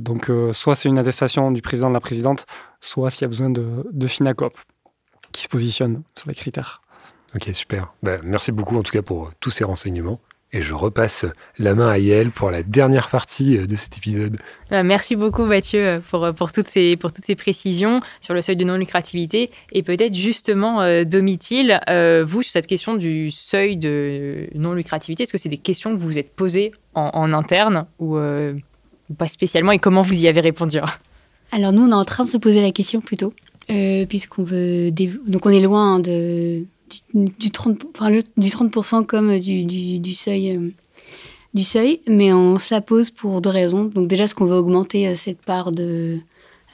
Donc, soit c'est une attestation du président de la présidente, soit s'il y a besoin de, de Finacop qui se positionne sur les critères. Ok, super. Bah, merci beaucoup en tout cas pour tous ces renseignements. Et je repasse la main à Yael pour la dernière partie euh, de cet épisode. Bah, merci beaucoup Mathieu pour, pour, toutes ces, pour toutes ces précisions sur le seuil de non-lucrativité. Et peut-être justement, euh, Domitil, euh, vous, sur cette question du seuil de non-lucrativité, est-ce que c'est des questions que vous vous êtes posées en, interne ou pas spécialement et comment vous y avez répondu Alors nous, on est en train de se poser la question plutôt, puisqu'on veut... Donc on est loin de du, 30, du 30% comme du, du, seuil, euh, du seuil, mais on pose pour deux raisons. Donc déjà, ce qu'on veut augmenter euh, cette part de,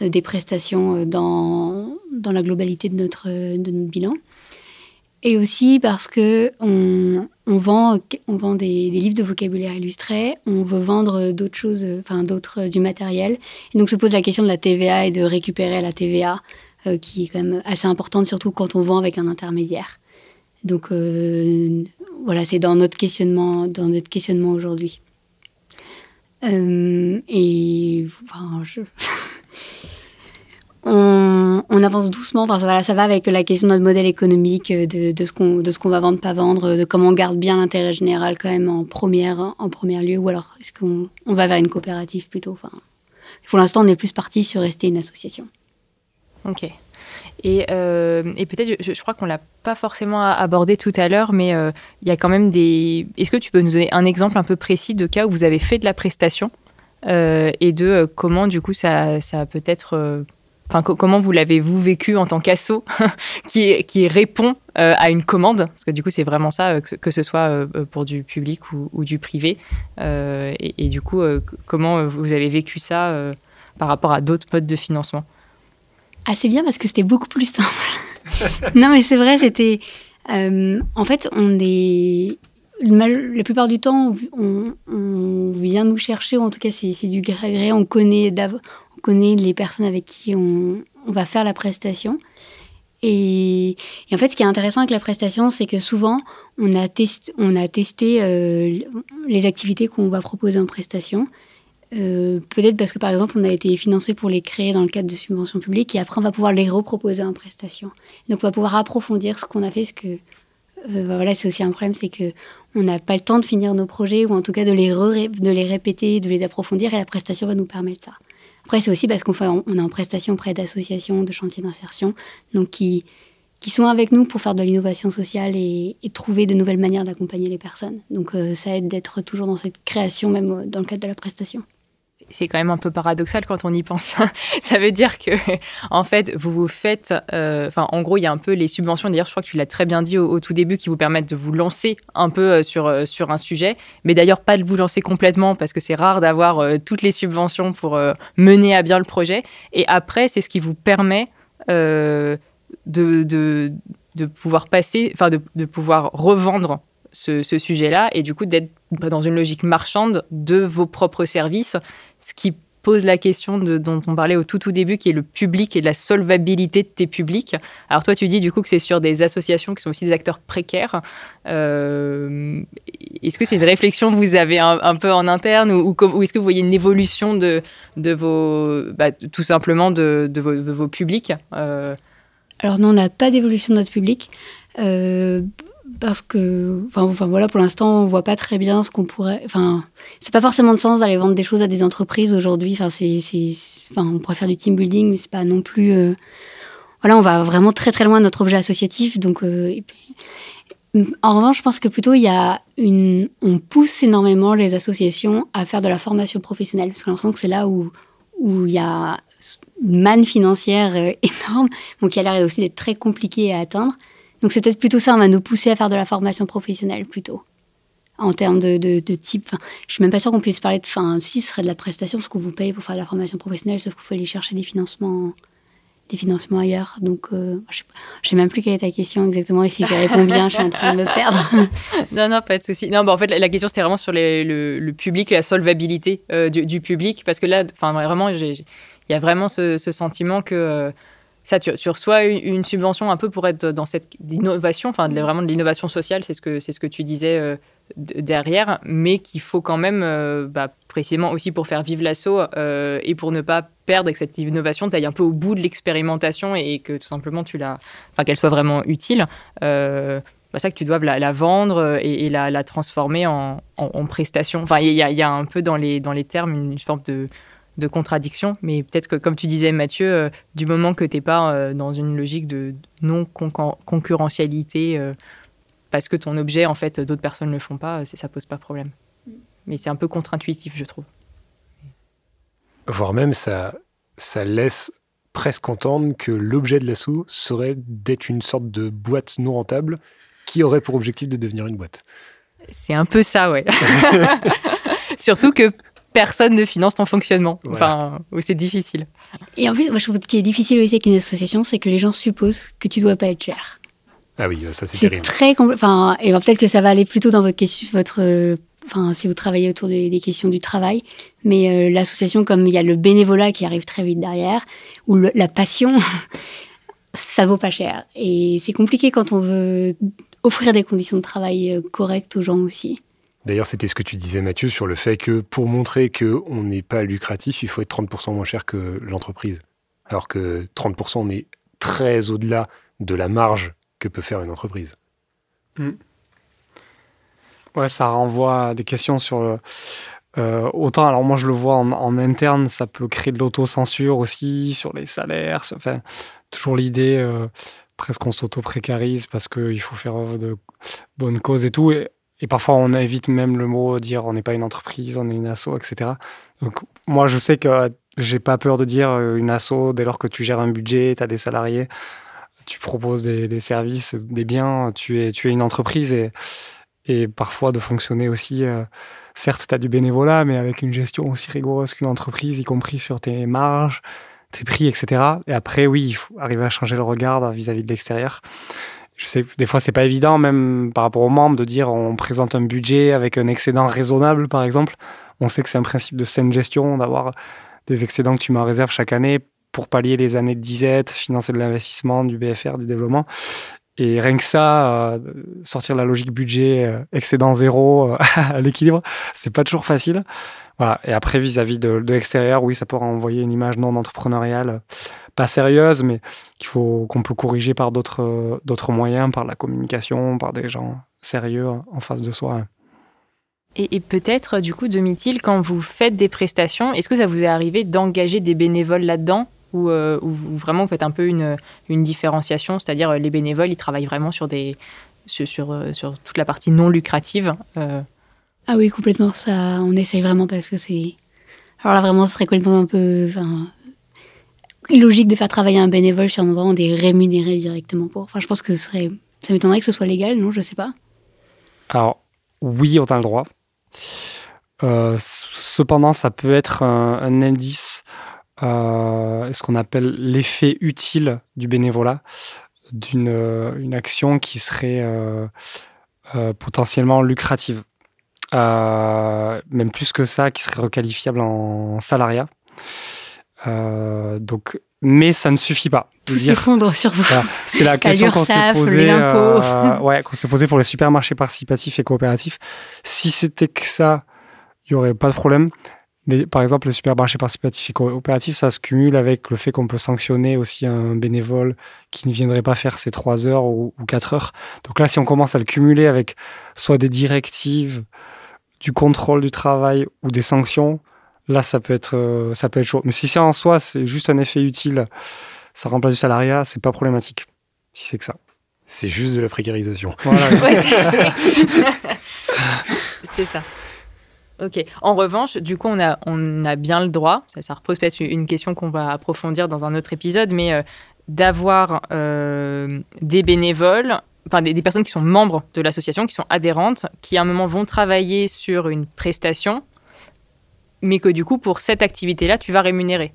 euh, des prestations dans, dans la globalité de notre, de notre bilan. Et aussi parce que on, vend, on vend des, livres de vocabulaire illustrés, on veut vendre d'autres choses, enfin d'autres du matériel. Et donc se pose la question de la TVA et de récupérer la TVA, qui est quand même assez importante, surtout quand on vend avec un intermédiaire. Donc euh, voilà, c'est dans notre questionnement, dans notre questionnement aujourd'hui. Euh, et enfin, je... on, avance doucement parce ça va avec la question de notre modèle économique, de, de ce qu'on va vendre, pas vendre, de comment on garde bien l'intérêt général quand même en première en premier lieu, ou alors est-ce qu'on on va vers une coopérative plutôt. Enfin, pour l'instant, on est plus parti sur rester une association. Ok. Et, euh, peut-être, je, crois qu'on l'a pas forcément abordé tout à l'heure, mais euh, il y a quand même des. Est-ce que tu peux nous donner un exemple un peu précis de cas où vous avez fait de la prestation euh, et de comment du coup ça, ça peut être. Enfin, comment vous l'avez-vous vécu en tant qu'asso qui, qui répond à une commande? Parce que du coup, c'est vraiment ça, que, ce soit pour du public ou, du privé. Et, du coup, comment vous avez vécu ça par rapport à d'autres modes de financement? Assez bien parce que c'était beaucoup plus simple. non, mais c'est vrai, c'était. Euh, en fait, on est. La plupart du temps, on, vient nous chercher, ou en tout cas, c'est du gré à gré. On connaît, on connaît les personnes avec qui on, va faire la prestation. Et, en fait, ce qui est intéressant avec la prestation, c'est que souvent, on a, on a testé euh, les activités qu'on va proposer en prestation. Euh, peut-être parce que par exemple on a été financé pour les créer dans le cadre de subventions publiques et après on va pouvoir les reproposer en prestation. Donc on va pouvoir approfondir ce qu'on a fait, ce que euh, voilà c'est aussi un problème, c'est que on n'a pas le temps de finir nos projets ou en tout cas de les, de les répéter, de les approfondir et la prestation va nous permettre ça. Après c'est aussi parce qu'on on est en prestation auprès d'associations, de chantiers d'insertion, donc qui qui sont avec nous pour faire de l'innovation sociale et, trouver de nouvelles manières d'accompagner les personnes. Donc euh, ça aide d'être toujours dans cette création, même dans le cadre de la prestation c'est quand même un peu paradoxal quand on y pense. ça veut dire que, en fait, vous vous faites. Euh, enfin, en gros, il y a un peu les subventions. D'ailleurs, je crois que tu l'as très bien dit au, tout début, qui vous permettent de vous lancer un peu euh, sur, euh, sur un sujet. Mais d'ailleurs, pas de vous lancer complètement, parce que c'est rare d'avoir toutes les subventions pour mener à bien le projet. Et après, c'est ce qui vous permet de, de, de pouvoir passer. Enfin, de, de pouvoir revendre ce, ce sujet-là et du coup d'être dans une logique marchande de vos propres services, ce qui pose la question dont on parlait au tout tout début, qui est le public et de la solvabilité de tes publics. Alors toi, tu dis du coup que c'est sur des associations qui sont aussi des acteurs précaires. Euh, est-ce que c'est une réflexion que vous avez un, peu en interne ou, est-ce que vous voyez une évolution de, de vos, bah, tout simplement de, vos, publics euh? Alors non, on n'a pas d'évolution de notre public. Euh, parce que, enfin, voilà, pour l'instant, on voit pas très bien ce qu'on pourrait. Enfin, c'est pas forcément de sens d'aller vendre des choses à des entreprises aujourd'hui. Enfin, c'est, enfin, on pourrait faire du team building, mais c'est pas non plus. Euh, voilà, on va vraiment très très loin de notre objet associatif. Donc, euh, en revanche, je pense que plutôt il y a une, on pousse énormément les associations à faire de la formation professionnelle, parce que l'impression que c'est là où où il y a une manne financière euh, énorme, donc qui a l'air aussi d'être très compliqué à atteindre. Donc c'est peut-être plutôt ça, on va nous pousser à faire de la formation professionnelle plutôt. En termes de, de, type, enfin, je suis même pas sûre qu'on puisse parler de, enfin, si ce serait de la prestation, ce qu'on vous paye pour faire de la formation professionnelle, sauf qu'il faut aller chercher des financements, des financements ailleurs. Donc, euh, je, ne sais même plus quelle est ta question exactement et si j'y réponds bien, je suis en train de me perdre. non, non, pas de souci. Non, bah, en fait, la, question c'était vraiment sur le, public et la solvabilité euh, du, public, parce que là, vraiment, il y a vraiment ce, sentiment que euh, ça, tu, reçois une, subvention un peu pour être dans cette innovation, enfin vraiment de l'innovation sociale, c'est ce que ce que tu disais euh, derrière, mais qu'il faut quand même, euh, bah, précisément aussi pour faire vivre l'assaut euh, et pour ne pas perdre avec cette innovation, tu ailles un peu au bout de l'expérimentation et, que tout simplement tu la, enfin qu'elle soit vraiment utile. Bah, ça que tu dois la, vendre et, la, transformer en, prestation. Enfin, il y, y, a un peu dans les, dans les termes une forme de, de contradiction. Mais peut-être que, comme tu disais, Mathieu, euh, du moment que tu n'es pas euh, dans une logique de non-concurrentialité, euh, parce que ton objet, en fait, d'autres personnes ne le font pas, ça pose pas problème. Mais c'est un peu contre-intuitif, je trouve. Voire même, ça, ça laisse presque entendre que l'objet de l'assaut serait d'être une sorte de boîte non rentable qui aurait pour objectif de devenir une boîte. C'est un peu ça, ouais. Surtout que personne ne finance ton fonctionnement. Enfin, c'est difficile. Et en plus, moi, je trouve ce qui est difficile aussi avec une association, c'est que les gens supposent que tu dois pas être cher. Ah oui, ça c'est terrible. très enfin, et peut-être que ça va aller plutôt dans votre question, votre, enfin, si vous travaillez autour des, questions du travail. Mais euh, l'association, comme il y a le bénévolat qui arrive très vite derrière, ou la passion, ça vaut pas cher. Et c'est compliqué quand on veut offrir des conditions de travail euh, correctes aux gens aussi. D'ailleurs, c'était ce que tu disais, Mathieu, sur le fait que pour montrer qu'on n'est pas lucratif, il faut être 30% moins cher que l'entreprise. Alors que 30%, on est très au-delà de la marge que peut faire une entreprise. Hmm. Ouais, ça renvoie à des questions sur le, euh, autant, alors moi je le vois en, interne, ça peut créer de l'autocensure aussi sur les salaires. Enfin, toujours l'idée, euh, presque on s'auto-précarise parce qu'il faut faire de bonne cause et tout. Et parfois, on évite même le mot dire on n'est pas une entreprise, on est une asso, etc. Donc, moi, je sais que j'ai pas peur de dire euh, une asso dès lors que tu gères un budget, tu as des salariés, tu proposes des, services, des biens, tu es, une entreprise et, parfois de fonctionner aussi. Euh, certes, tu as du bénévolat, mais avec une gestion aussi rigoureuse qu'une entreprise, y compris sur tes marges, tes prix, etc. Et après, oui, il faut arriver à changer le regard vis-à-vis -vis de l'extérieur je sais des fois c'est pas évident même par rapport aux membres de dire on présente un budget avec un excédent raisonnable par exemple. On sait que c'est un principe de saine gestion d'avoir des excédents que tu mets en réserve chaque année pour pallier les années de disette, financer de l'investissement, du BFR, du développement. Et rien que ça, euh, sortir la logique budget euh, excédent zéro euh, à l'équilibre, c'est pas toujours facile. Et après, vis-à-vis de, l'extérieur, oui, ça peut renvoyer une image non entrepreneuriale pas sérieuse, mais qu'il faut qu'on peut corriger par d'autres d'autres moyens, par la communication, par des gens sérieux en face de soi. Et, peut-être, du coup, Domitil, quand vous faites des prestations, est-ce que ça vous est arrivé d'engager des bénévoles là-dedans ou, euh, vraiment vous faites un peu une, une différenciation, c'est-à-dire les bénévoles, ils travaillent vraiment sur, des, sur, sur, euh, toute la partie non lucrative euh. Ah oui, complètement. Ça, on essaye vraiment parce que c'est. Alors là, vraiment, ce serait complètement un peu logique de faire travailler un bénévole sur un endroit où on est rémunéré directement pour. Enfin, je pense que ce serait. Ça m'étonnerait que ce soit légal, non Je sais pas. Alors, oui, on a le droit. Euh, cependant, ça peut être un, indice, euh, ce qu'on appelle l'effet utile du bénévolat, d'une une action qui serait potentiellement lucratives. même plus que ça, qui seraient requalifiables en salariat. donc, mais ça ne suffit pas. Tout s'effondre sur vous. C'est la question qu'on s'est posée. Euh, ouais, qu'on s'est posée pour les supermarchés participatifs et coopératifs. Si c'était que ça, il y aurait pas de problème. Mais par exemple, les supermarchés participatifs et coopératifs, ça se cumule avec le fait qu'on peut sanctionner aussi un bénévole qui ne viendrait pas faire ses 3 heures ou, ou 4 heures. Donc là, si on commence à le cumuler avec soit des directives, du contrôle du travail ou des sanctions, là, ça peut être, euh, ça peut être chaud. Mais si c'est en soi, c'est juste un effet utile, ça remplace du salariat, c'est pas problématique. Si c'est que ça. C'est juste de la précarisation. c'est ça. Ok. En revanche, du coup, on a, on a bien le droit, ça, repose peut-être une question qu'on va approfondir dans un autre épisode, mais euh, d'avoir euh, des bénévoles, enfin des, des, personnes qui sont membres de l'association, qui sont adhérentes, qui à un moment vont travailler sur une prestation mais que du coup, pour cette activité-là, tu vas rémunérer.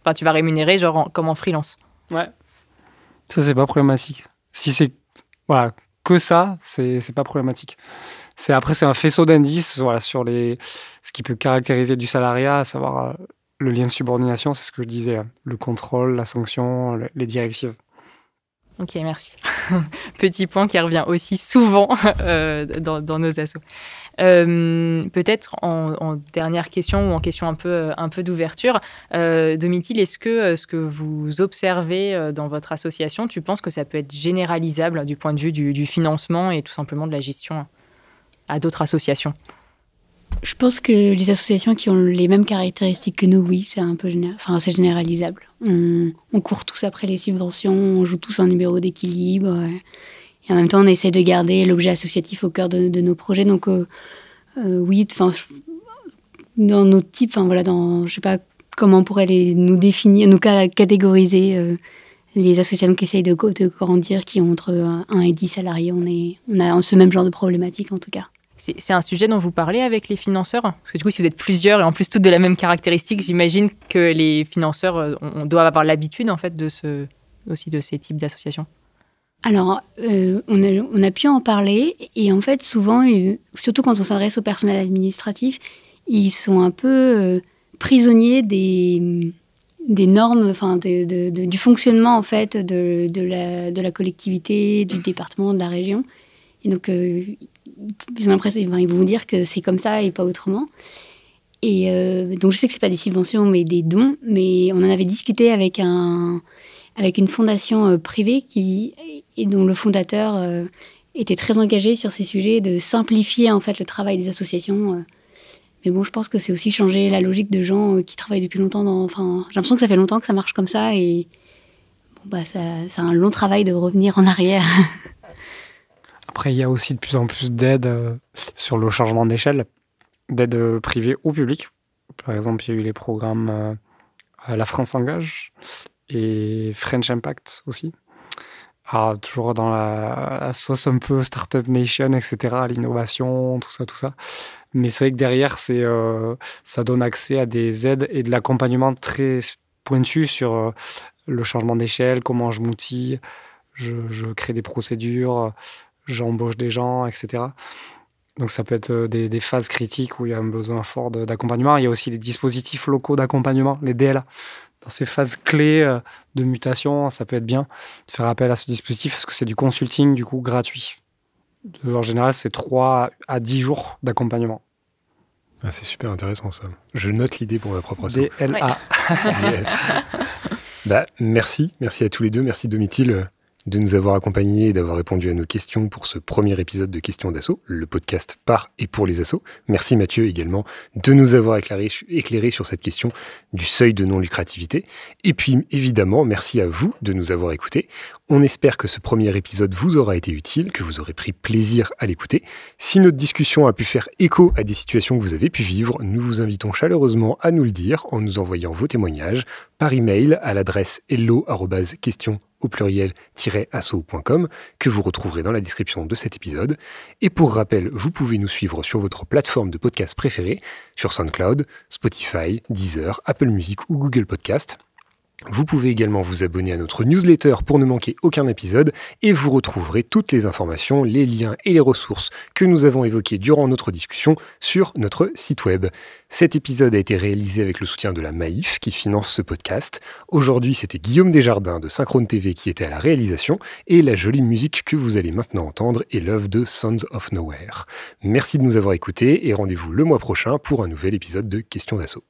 Enfin, tu vas rémunérer genre comme en freelance. Ouais. Ça, c'est pas problématique. Si c'est voilà, que ça, c'est pas problématique. C'est après c'est un faisceau d'indices sur les ce qui peut caractériser du salariat, à savoir euh, le lien de subordination, c'est ce que je disais, hein. le contrôle, la sanction, les directives. Ok, merci. Petit point qui revient aussi souvent euh, dans, nos assos. Euh, peut-être en, dernière question ou en question un peu, un peu d'ouverture, euh, Domitil, est-ce que ce que vous observez dans votre association, tu penses que ça peut être généralisable du point de vue du, financement et tout simplement de la gestion? À d'autres associations je pense que les associations qui ont les mêmes caractéristiques que nous, oui, c'est un peu enfin, c'est généralisable. On, court tous après les subventions, on joue tous un numéro d'équilibre. Et en même temps, on essaie de garder l'objet associatif au cœur de, nos projets. Donc, euh, euh, oui, dans nos types, enfin voilà, dans, je sais pas comment on pourrait nous définir, nous catégoriser euh, les associations qui essayent de, de, grandir, qui ont entre 1 et 10 salariés. On, est, on a ce même genre de problématique en tout cas. C'est un sujet dont vous parlez avec les financeurs Parce que du coup, si vous êtes plusieurs et en plus toutes de la même caractéristique, j'imagine que les financeurs on, doivent avoir l'habitude en fait de ce, aussi de ces types d'associations. Alors, euh, on, a, pu en parler, et en fait, souvent, surtout quand on s'adresse au personnel administratif, ils sont un peu euh, prisonniers des, normes, enfin, du fonctionnement en fait de, la, de, la, collectivité, du département, de la région. Et donc, euh, ils ont l'impression, ils vont vous dire que c'est comme ça et pas autrement. Et donc, je sais que c'est pas des subventions, mais des dons. Mais on en avait discuté avec un avec une fondation privée qui dont le fondateur euh, était très engagé sur ces sujets, de simplifier en fait le travail des associations. Euh. Mais bon, je pense que c'est aussi changer la logique de gens euh, qui travaillent depuis longtemps. Dans, enfin, j'ai l'impression que ça fait longtemps que ça marche comme ça et bon, bah, ça, c'est un long travail de revenir en arrière. Après, il y a aussi de plus en plus d'aides sur le changement d'échelle, d'aides privées ou publiques. Par exemple, il y a eu les programmes La France engage et French Impact aussi, alors, toujours dans la, sauce un peu Startup Nation, etc., l'innovation, tout ça, tout ça. Mais c'est vrai que derrière, euh, ça donne accès à des aides et de l'accompagnement très pointu sur euh, le changement d'échelle, comment je m'outille, je, crée des procédures, j'embauche des gens, etc. Donc ça peut être euh, des, des, phases critiques où il y a un besoin fort d'accompagnement. Il y a aussi les dispositifs locaux d'accompagnement, les DLA dans ces phases clés euh, de mutation, ça peut être bien de faire appel à ce dispositif parce que c'est du consulting du coup gratuit. en général, c'est 3 à 10 jours d'accompagnement. Ah, c'est super intéressant ça. Je note l'idée pour ma propre. DLA. bah, merci, merci à tous les deux, merci Domitil de nous avoir accompagnés et d'avoir répondu à nos questions pour ce premier épisode de Questions d'Assaut, le podcast par et pour les assos. Merci Mathieu également de nous avoir éclairé, éclairé sur cette question du seuil de non-lucrativité. Et puis évidemment, merci à vous de nous avoir écoutés. On espère que ce premier épisode vous aura été utile, que vous aurez pris plaisir à l'écouter. Si notre discussion a pu faire écho à des situations que vous avez pu vivre, nous vous invitons chaleureusement à nous le dire en nous envoyant vos témoignages par email à l'adresse hello-question au pluriel-asso.com que vous retrouverez dans la description de cet épisode. Et pour rappel, vous pouvez nous suivre sur votre plateforme de podcast préférée, sur SoundCloud, Spotify, Deezer, Apple Music ou Google Podcast. Vous pouvez également vous abonner à notre newsletter pour ne manquer aucun épisode et vous retrouverez toutes les informations, les liens et les ressources que nous avons évoquées durant notre discussion sur notre site web. Cet épisode a été réalisé avec le soutien de la Maïf qui finance ce podcast. Aujourd'hui, c'était Guillaume Desjardins de Synchrone TV qui était à la réalisation et la jolie musique que vous allez maintenant entendre est l'œuvre de Sons of Nowhere. Merci de nous avoir écoutés et rendez-vous le mois prochain pour un nouvel épisode de Questions d'assaut.